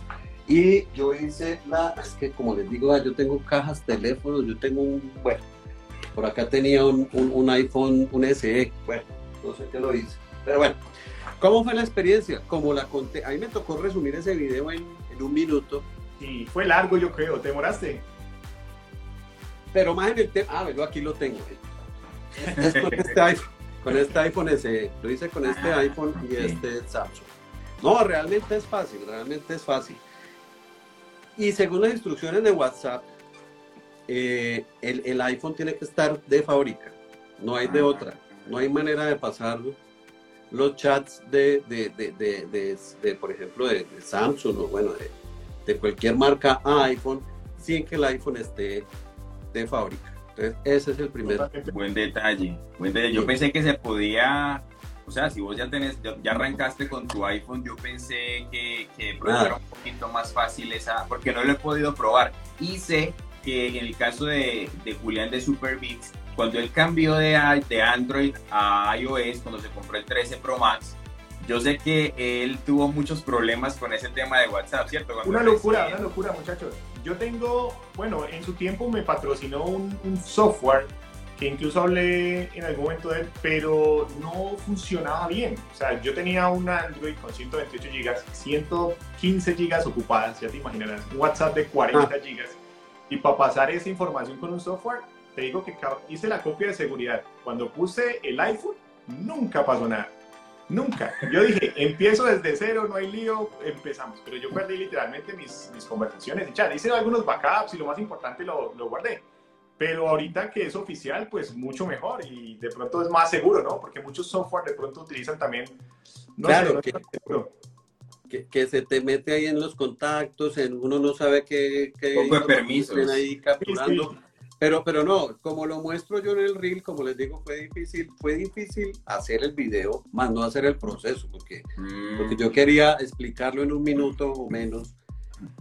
y yo hice la, es que como les digo, yo tengo cajas, teléfonos, yo tengo un, bueno, por acá tenía un, un, un iPhone, un SE, bueno, no sé qué lo hice, pero bueno, ¿cómo fue la experiencia? Como la conté, a mí me tocó resumir ese video en, en un minuto, Sí, fue largo, yo creo, ¿te demoraste? pero más en el tema, ah, bueno, aquí lo tengo, es con este iPhone, con este iPhone SE, lo hice con este Ah, iPhone y este Samsung. No, realmente es fácil, realmente es fácil. Y según las instrucciones de WhatsApp, eh, el, el iPhone tiene que estar de fábrica, no hay de Ah. otra, no hay manera de pasarlo. Los chats de, de, de, de, por ejemplo, de, Samsung o bueno, de, cualquier marca a iPhone, sin que el iPhone esté de fábrica. Entonces, ese es el primer buen detalle. buen detalle. Yo Sí. pensé que se podía, o sea, si vos ya tenés, ya, arrancaste con tu iPhone, yo pensé que, que era un poquito más fácil esa, porque no lo he podido probar. Y sé que en el caso de, de Julián de Superbeats, cuando él cambió de, de Android a iOS, cuando se compró el 13 Pro Max, yo sé que él tuvo muchos problemas con ese tema de WhatsApp, ¿cierto? Cuando Una locura, recién- una locura, muchachos. Yo tengo, bueno, en su tiempo me patrocinó un, un software que incluso hablé en algún momento de él, pero no funcionaba bien. O sea, yo tenía un Android con 128 GB, 115 GB ocupadas, ya te imaginarás, un WhatsApp de 40 Ah. GB. Y para pasar esa información con un software, te digo que hice la copia de seguridad. Cuando puse el iPhone, nunca pasó nada. Nunca. Yo dije, empiezo desde cero, no hay lío, empezamos. Pero yo perdí literalmente mis, mis conversaciones y chat. Hice algunos backups y lo más importante lo, lo guardé. Pero ahorita que es oficial, pues mucho mejor y de pronto es más seguro, ¿no? Porque muchos software de pronto utilizan también. No claro, que, que, que, se te mete ahí en los contactos, en, uno no sabe qué. qué Poco de permisos. ahí capturando. Pero, pero no, como lo muestro yo en el reel, como les digo, fue difícil, fue difícil hacer el video, más no hacer el proceso, porque, porque yo mm. quería explicarlo en un minuto o menos.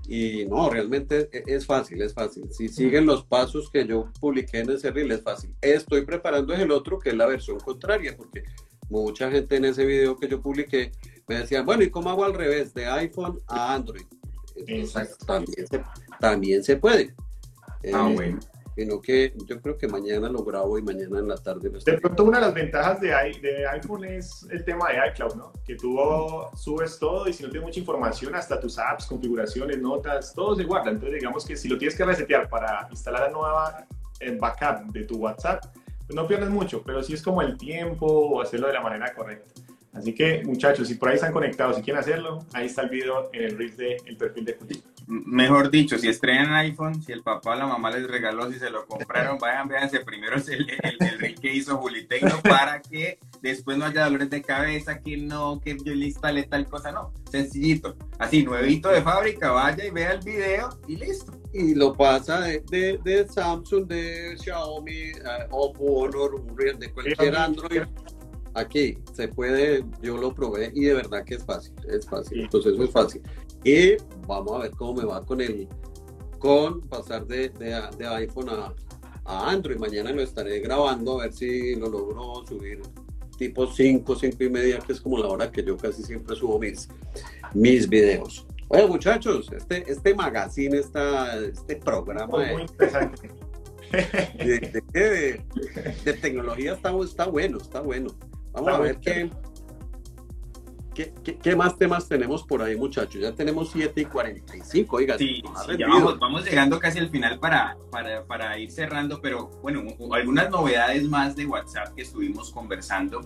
Y no, realmente e, es fácil, es fácil. Si siguen los pasos que yo publiqué en ese reel, es fácil. Estoy preparando el otro, que es la versión contraria, porque mucha gente en ese video que yo publiqué me decía, bueno, ¿y cómo hago al revés? De iPhone a Android. también se, también se puede. Ah, eh, bueno sino que yo creo que mañana lo grabo y mañana en la tarde De pronto una de las ventajas de, de, iPhone es el tema de iCloud, ¿no? Que tú subes todo y si no tienes mucha información, hasta tus apps, configuraciones, notas, todo se guarda. Entonces digamos que si lo tienes que resetear para instalar la nueva en backup de tu WhatsApp, pues no pierdes mucho, pero sí es como el tiempo o hacerlo de la manera correcta. Así que, muchachos, si por ahí están conectados y quieren hacerlo, ahí está el video en el reel de el perfil de Julio. Mejor dicho, si estrenan iPhone, si el papá o la mamá les regaló, si se lo compraron, vayan, véanse primero el, el, reel que hizo Julitecno para que después no haya dolores de cabeza, que no, que yo le instalé tal cosa, no. Sencillito. Así, nuevito de fábrica, vaya y vea el video y listo. Y lo pasa de, de, Samsung, de Xiaomi, o Oppo, Honor, de cualquier Android aquí se puede, yo lo probé y de verdad que es fácil, es fácil, entonces eso es fácil. Y vamos a ver cómo me va con el, con pasar de, de, iPhone a, a, Android. Mañana lo estaré grabando a ver si lo logro subir tipo 5, 5 y media, que es como la hora que yo casi siempre subo mis, mis videos. Bueno, muchachos, este, este magazine, esta, este programa muy interesante. De, de, de, tecnología está, está bueno, está bueno. Vamos a ver qué, qué, más temas tenemos por ahí, muchachos. Ya tenemos 7 y 45, oiga. Sí, ya vamos, vamos, llegando casi al final para, para, para, ir cerrando, pero bueno, algunas novedades más de WhatsApp que estuvimos conversando.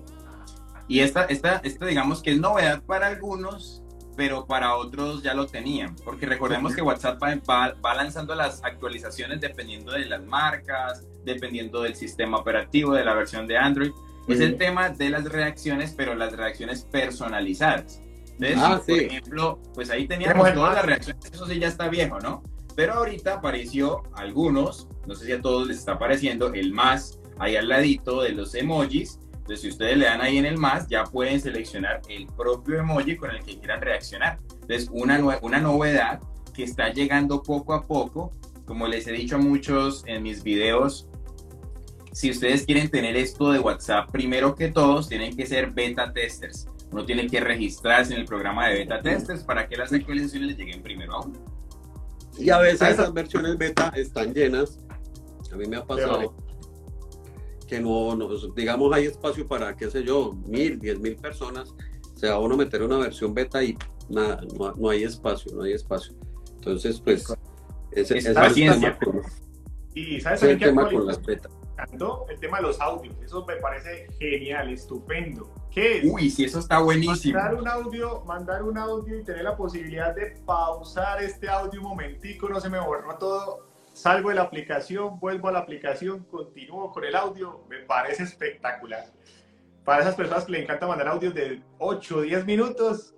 Y esta, esta, esta digamos que es novedad para algunos, pero para otros ya lo tenían, porque recordemos que WhatsApp va, va, lanzando las actualizaciones dependiendo de las marcas, dependiendo del sistema operativo, de la versión de Android es el tema de las reacciones, pero las reacciones personalizadas. Entonces, ah, por ejemplo, pues ahí teníamos todas las reacciones, eso sí ya está viejo, ¿no? Pero ahorita apareció algunos, no sé si a todos les está apareciendo, el más ahí al ladito de los emojis. Entonces, si ustedes le dan ahí en el más, ya pueden seleccionar el propio emoji con el que quieran reaccionar. Entonces, una, una novedad que está llegando poco a poco, como les he dicho a muchos en mis videos, si ustedes quieren tener esto de WhatsApp, primero que todos tienen que ser beta testers. Uno tiene que registrarse en el programa de beta testers para que las actualizaciones les lleguen primero a uno. Y a veces esas versiones beta están llenas. A mí me ha pasado que no, digamos, hay espacio para, qué sé yo, mil, diez mil personas. Se va a uno meter una versión beta y nada, no, hay espacio, no hay espacio. Entonces, pues, ese, es paciencia. y sabes el tema con las betas el tema de los audios. Eso me parece genial, estupendo. ¿Qué es? Uy, sí, eso está buenísimo. Mandar un audio, mandar un audio y tener la posibilidad de pausar este audio un momentico, no se me borró todo. Salgo de la aplicación, vuelvo a la aplicación, continúo con el audio. Me parece espectacular. Para esas personas que le encanta mandar audios de 8 o 10 minutos,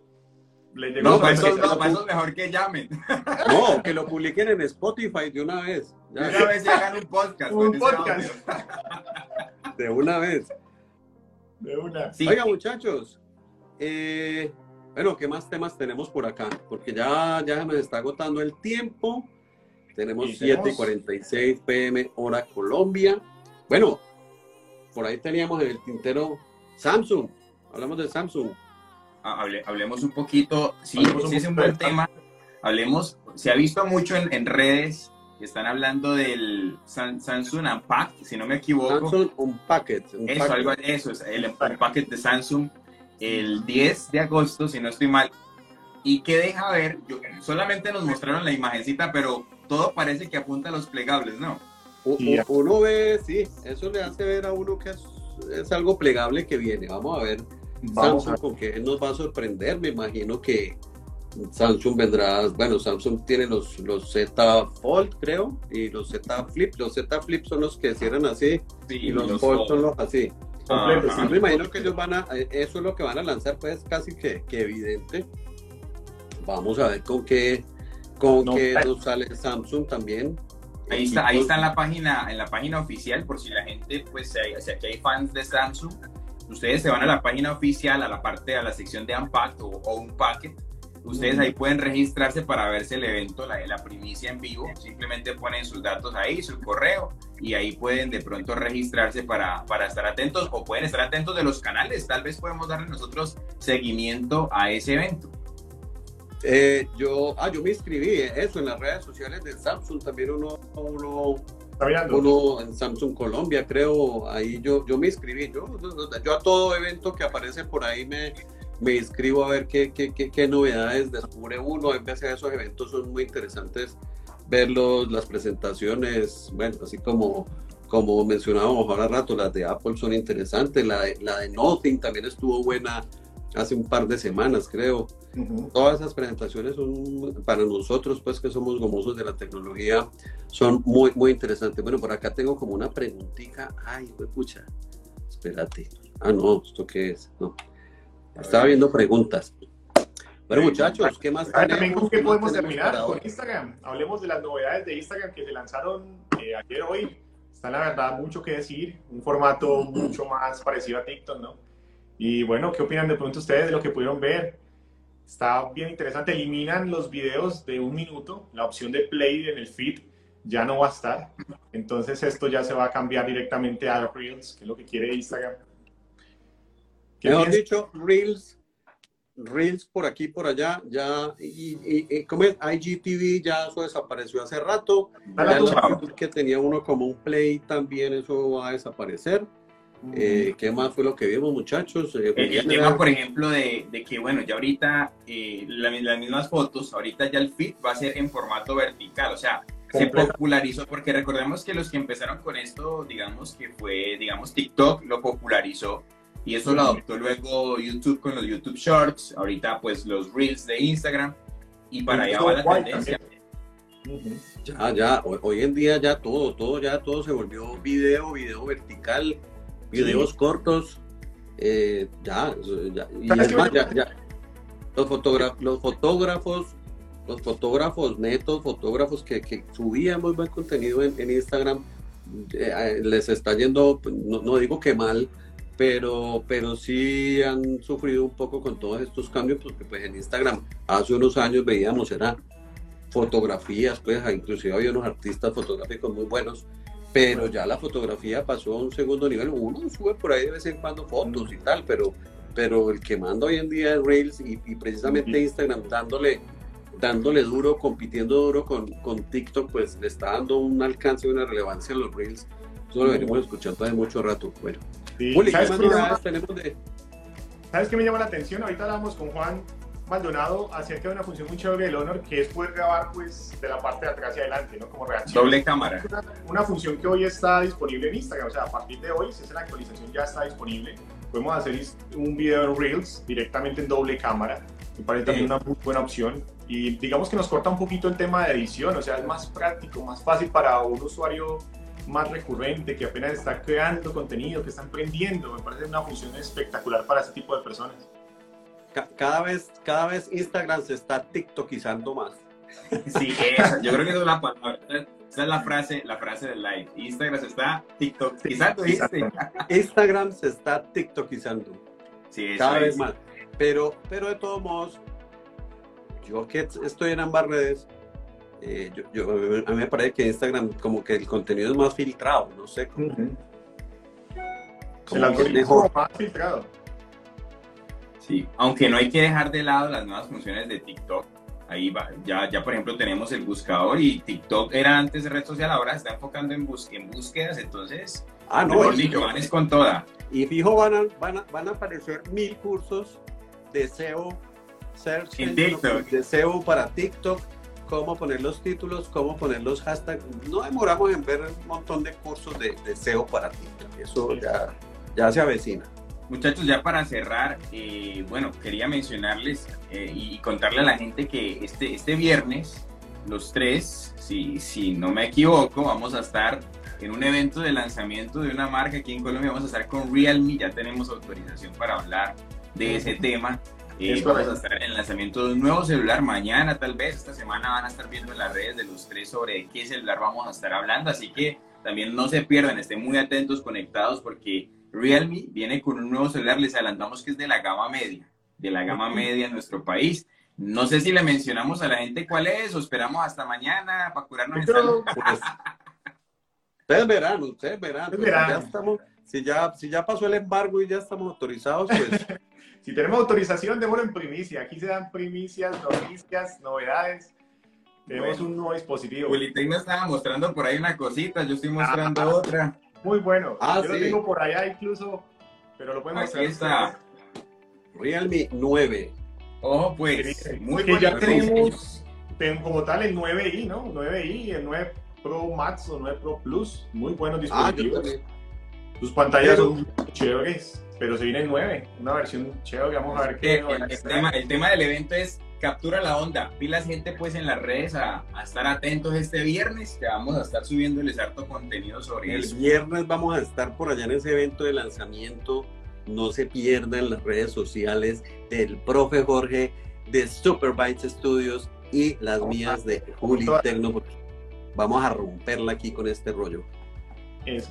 no, para eso, es mejor que llamen. No, que lo publiquen en Spotify de una vez. De una vez llegan un podcast. Un podcast. De una vez. De una. Oiga, muchachos. Eh, bueno, ¿qué más temas tenemos por acá? Porque ya, ya me está agotando el tiempo. Tenemos 7 y 46 pm hora Colombia. Bueno, por ahí teníamos en el tintero Samsung. Hablamos de Samsung hablemos un poquito, sí, sí es un buen tema, hablemos, se ha visto mucho en, en redes, que están hablando del Samsung Unpacked, si no me equivoco. Samsung Unpacked. Eso, algo, eso, es el Unpacked de Samsung, el 10 de agosto, si no estoy mal. Y que deja ver, solamente nos mostraron la imagencita, pero todo parece que apunta a los plegables, ¿no? uno ve, sí, eso le hace ver a uno que es, es algo plegable que viene. Vamos a ver Samsung con qué nos va a sorprender. Me imagino que Samsung vendrá, bueno, Samsung tiene los, los Z Fold, creo, y los Z Flip. Los Z Flip son los que cierran así, y los, Fold son los así. me imagino que ellos van a, eh, eso es lo que van a lanzar, pues casi que, que evidente. Vamos a ver con qué, con qué nos sale Samsung también. Ahí está, ahí está en la página, en la página oficial, por si la gente, pues, si aquí hay fans de Samsung, ustedes se van a la página oficial, a la parte, a la sección de Unpacked o, o Unpacked, Ustedes ahí pueden registrarse para verse el evento, la, la primicia en vivo. Simplemente ponen sus datos ahí, su correo, y ahí pueden de pronto registrarse para, para estar atentos o pueden estar atentos de los canales. Tal vez podemos darle nosotros seguimiento a ese evento. Eh, yo, ah, yo me inscribí, eso, en las redes sociales de Samsung, también uno, uno, uno en Samsung Colombia, creo, ahí yo, yo me inscribí, yo, yo a todo evento que aparece por ahí me, me inscribo a ver qué, qué, qué, novedades descubre uno. En vez de esos eventos son muy interesantes verlos, las presentaciones, bueno, así como, como mencionábamos ahora rato, las de Apple son interesantes, la de, la de Nothing también estuvo buena hace un par de semanas, creo. Todas esas presentaciones son para nosotros, pues que somos gomosos de la tecnología, son muy, muy interesantes. Bueno, por acá tengo como una preguntita. Ay, pucha, espérate. Ah, no, ¿esto qué es? No. Estaba viendo preguntas. Bueno, muchachos, ¿qué más También con qué podemos terminar con Instagram. Hablemos de las novedades de Instagram que se lanzaron eh, ayer hoy. Está la verdad mucho que decir, un formato mucho más parecido a TikTok, ¿no? Y bueno, ¿qué opinan de pronto ustedes de lo que pudieron ver? Está bien interesante. Eliminan los videos de un minuto, la opción de play en el feed ya no va a estar. Entonces esto ya se va a cambiar directamente a Reels, que es lo que quiere Instagram. Mejor dicho, Reels, Reels por aquí, por allá, ya, y, y, como es IGTV, ya eso desapareció hace rato. que tenía uno como un play también, eso va a desaparecer. Eh, ¿Qué más fue lo que vimos, muchachos? Eh, el, tema, por ejemplo, de, de, que, bueno, ya ahorita eh, las mismas fotos, ahorita ya el feed va a ser en formato vertical, o sea, se popularizó, porque recordemos que los que empezaron con esto, digamos que fue, digamos, TikTok lo popularizó y eso lo adoptó luego YouTube con los YouTube Shorts, ahorita pues los Reels de Instagram y para allá va la tendencia. Ya, ya, hoy, en día ya todo, todo, ya todo se volvió video, video vertical, videos cortos, eh, ya, ya, y además ya, ya, los, fotógrafos, los fotógrafos, los fotógrafos netos, fotógrafos que, que subían muy buen contenido en, Instagram, eh, les está yendo, pues, no, no digo que mal, pero, pero sí han sufrido un poco con todos estos cambios, porque pues en Instagram hace unos años veíamos, era fotografías, pues inclusive había unos artistas fotográficos muy buenos, pero ya la fotografía pasó a un segundo nivel, uno sube por ahí de vez en cuando fotos y tal, pero, pero el que manda hoy en día es Reels y, precisamente Instagram dándole dándole duro, compitiendo duro con, con TikTok, pues le está dando un alcance y una relevancia a los Reels. Eso lo venimos escuchando hace mucho rato. Bueno, ¿Sabes, qué me llama la atención? Ahorita hablamos con Juan Maldonado acerca de una función muy chévere del Honor que es poder grabar pues de la parte de atrás y adelante, ¿no? Como reacción. Doble cámara. Una, función que hoy está disponible en Instagram, o sea, a partir de hoy, si es la actualización, ya está disponible. Podemos hacer un video en Reels directamente en doble cámara. Me parece también una muy buena opción. Y digamos que nos corta un poquito el tema de edición, o sea, es más práctico, más fácil para un usuario más recurrente, que apenas está creando contenido, que está emprendiendo. Me parece una función espectacular para ese tipo de personas. Cada vez, cada vez Instagram se está tiktokizando más. Sí, yo creo que esa es la palabra. Esa es la frase, la frase del live. Instagram se está tiktokizando. Instagram se está tiktokizando. Sí, cada vez más. Pero, pero de todos modos, yo que estoy en ambas redes, eh, yo, a mí me parece que Instagram como que el contenido es más filtrado, no sé. cómo el algoritmo más filtrado. Sí, aunque no hay que dejar de lado las nuevas funciones de TikTok. Ahí va, ya, ya por ejemplo tenemos el buscador y TikTok era antes de red social, ahora se está enfocando en, en búsquedas, entonces, ah, no, dicho, van es con toda. Y fijo, van a, van a, van a aparecer mil cursos de SEO, search de SEO para TikTok, cómo poner los títulos, cómo poner los hashtags. No demoramos en ver un montón de cursos de, SEO para ti. Eso ya, ya se avecina. Muchachos, ya para cerrar, eh, bueno, quería mencionarles eh, y contarle a la gente que este, este viernes, los tres, si, si no me equivoco, vamos a estar en un evento de lanzamiento de una marca aquí en Colombia. Vamos a estar con Realme, ya tenemos autorización para hablar de ese tema. Eh, vamos a estar en el lanzamiento de un nuevo celular mañana, tal vez. Esta semana van a estar viendo en las redes de los tres sobre qué celular vamos a estar hablando. Así que también no se pierdan, estén muy atentos, conectados, porque Realme viene con un nuevo celular. Les adelantamos que es de la gama media, de la gama media en nuestro país. No sé si le mencionamos a la gente cuál es o esperamos hasta mañana para curarnos. Pues, ustedes verán, ustedes verán. Ustedes verán. Ya estamos, si, ya, si ya pasó el embargo y ya estamos autorizados, pues Si tenemos autorización, démoslo en primicia. Aquí se dan primicias, noticias, novedades. Tenemos un nuevo dispositivo. Willy me estaba mostrando por ahí una cosita, yo estoy mostrando ah, otra. Muy bueno. Ah, yo lo tengo por allá incluso, pero lo podemos Aquí está. Realme 9. Ojo, pues. Muy que ya tenemos como tal el 9i, ¿no? 9i, el 9 Pro Max o 9 Pro Plus. Muy buenos ah, dispositivos. Sus pantallas son chéveres pero se viene el 9, una versión chévere, vamos a ver qué. El, tema, el tema del evento es captura la onda. Pilas gente pues en las redes a, estar atentos este viernes, que vamos a estar subiéndoles harto contenido sobre el eso. El viernes vamos a estar por allá en ese evento de lanzamiento. No se pierdan las redes sociales del profe Jorge de Superbytes Studios y las mías de Juli Tecno, porque vamos a romperla aquí con este rollo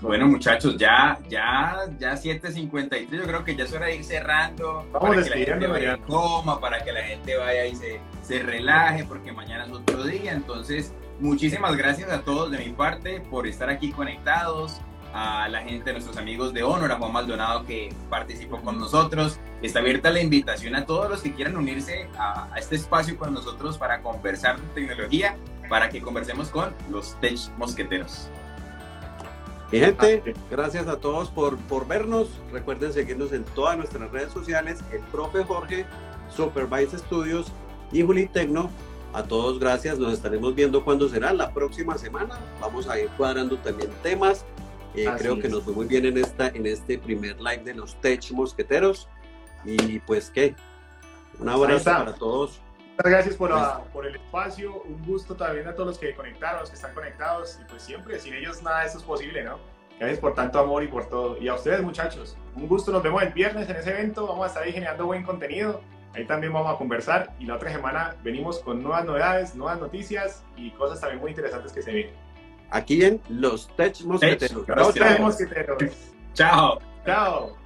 bueno, muchachos, ya, ya, ya 7.53, yo creo que ya es hora de ir cerrando. Vamos para que la gente vaya coma, para que la gente vaya y se, se relaje, porque mañana es otro día. Entonces, muchísimas gracias a todos de mi parte por estar aquí conectados a la gente, a nuestros amigos de Honor, a Juan Maldonado que participó con nosotros. Está abierta la invitación a todos los que quieran unirse a, a, este espacio con nosotros para conversar de tecnología, para que conversemos con los Tech Mosqueteros. Mi gente, gracias a todos por, por vernos. Recuerden seguirnos en todas nuestras redes sociales. El profe Jorge, Supervise Studios y Juli Tecno. A todos gracias. Nos estaremos viendo cuando será la próxima semana. Vamos a ir cuadrando también temas. Eh, creo que nos fue muy bien en, esta, en este primer live de los Tech Mosqueteros. Y pues qué, un abrazo para todos. Muchas gracias por, por, el espacio, un gusto también a todos los que conectaron, los que están conectados y pues siempre, sin ellos nada de esto es posible, ¿no? Gracias por tanto amor y por todo. Y a ustedes muchachos, un gusto, nos vemos el viernes en ese evento, vamos a estar ahí generando buen contenido, ahí también vamos a conversar y la otra semana venimos con nuevas novedades, nuevas noticias y cosas también muy interesantes que se vienen. Aquí en Los Tech Mosqueteros. Los Tech Mosqueteros. Chao. Chao.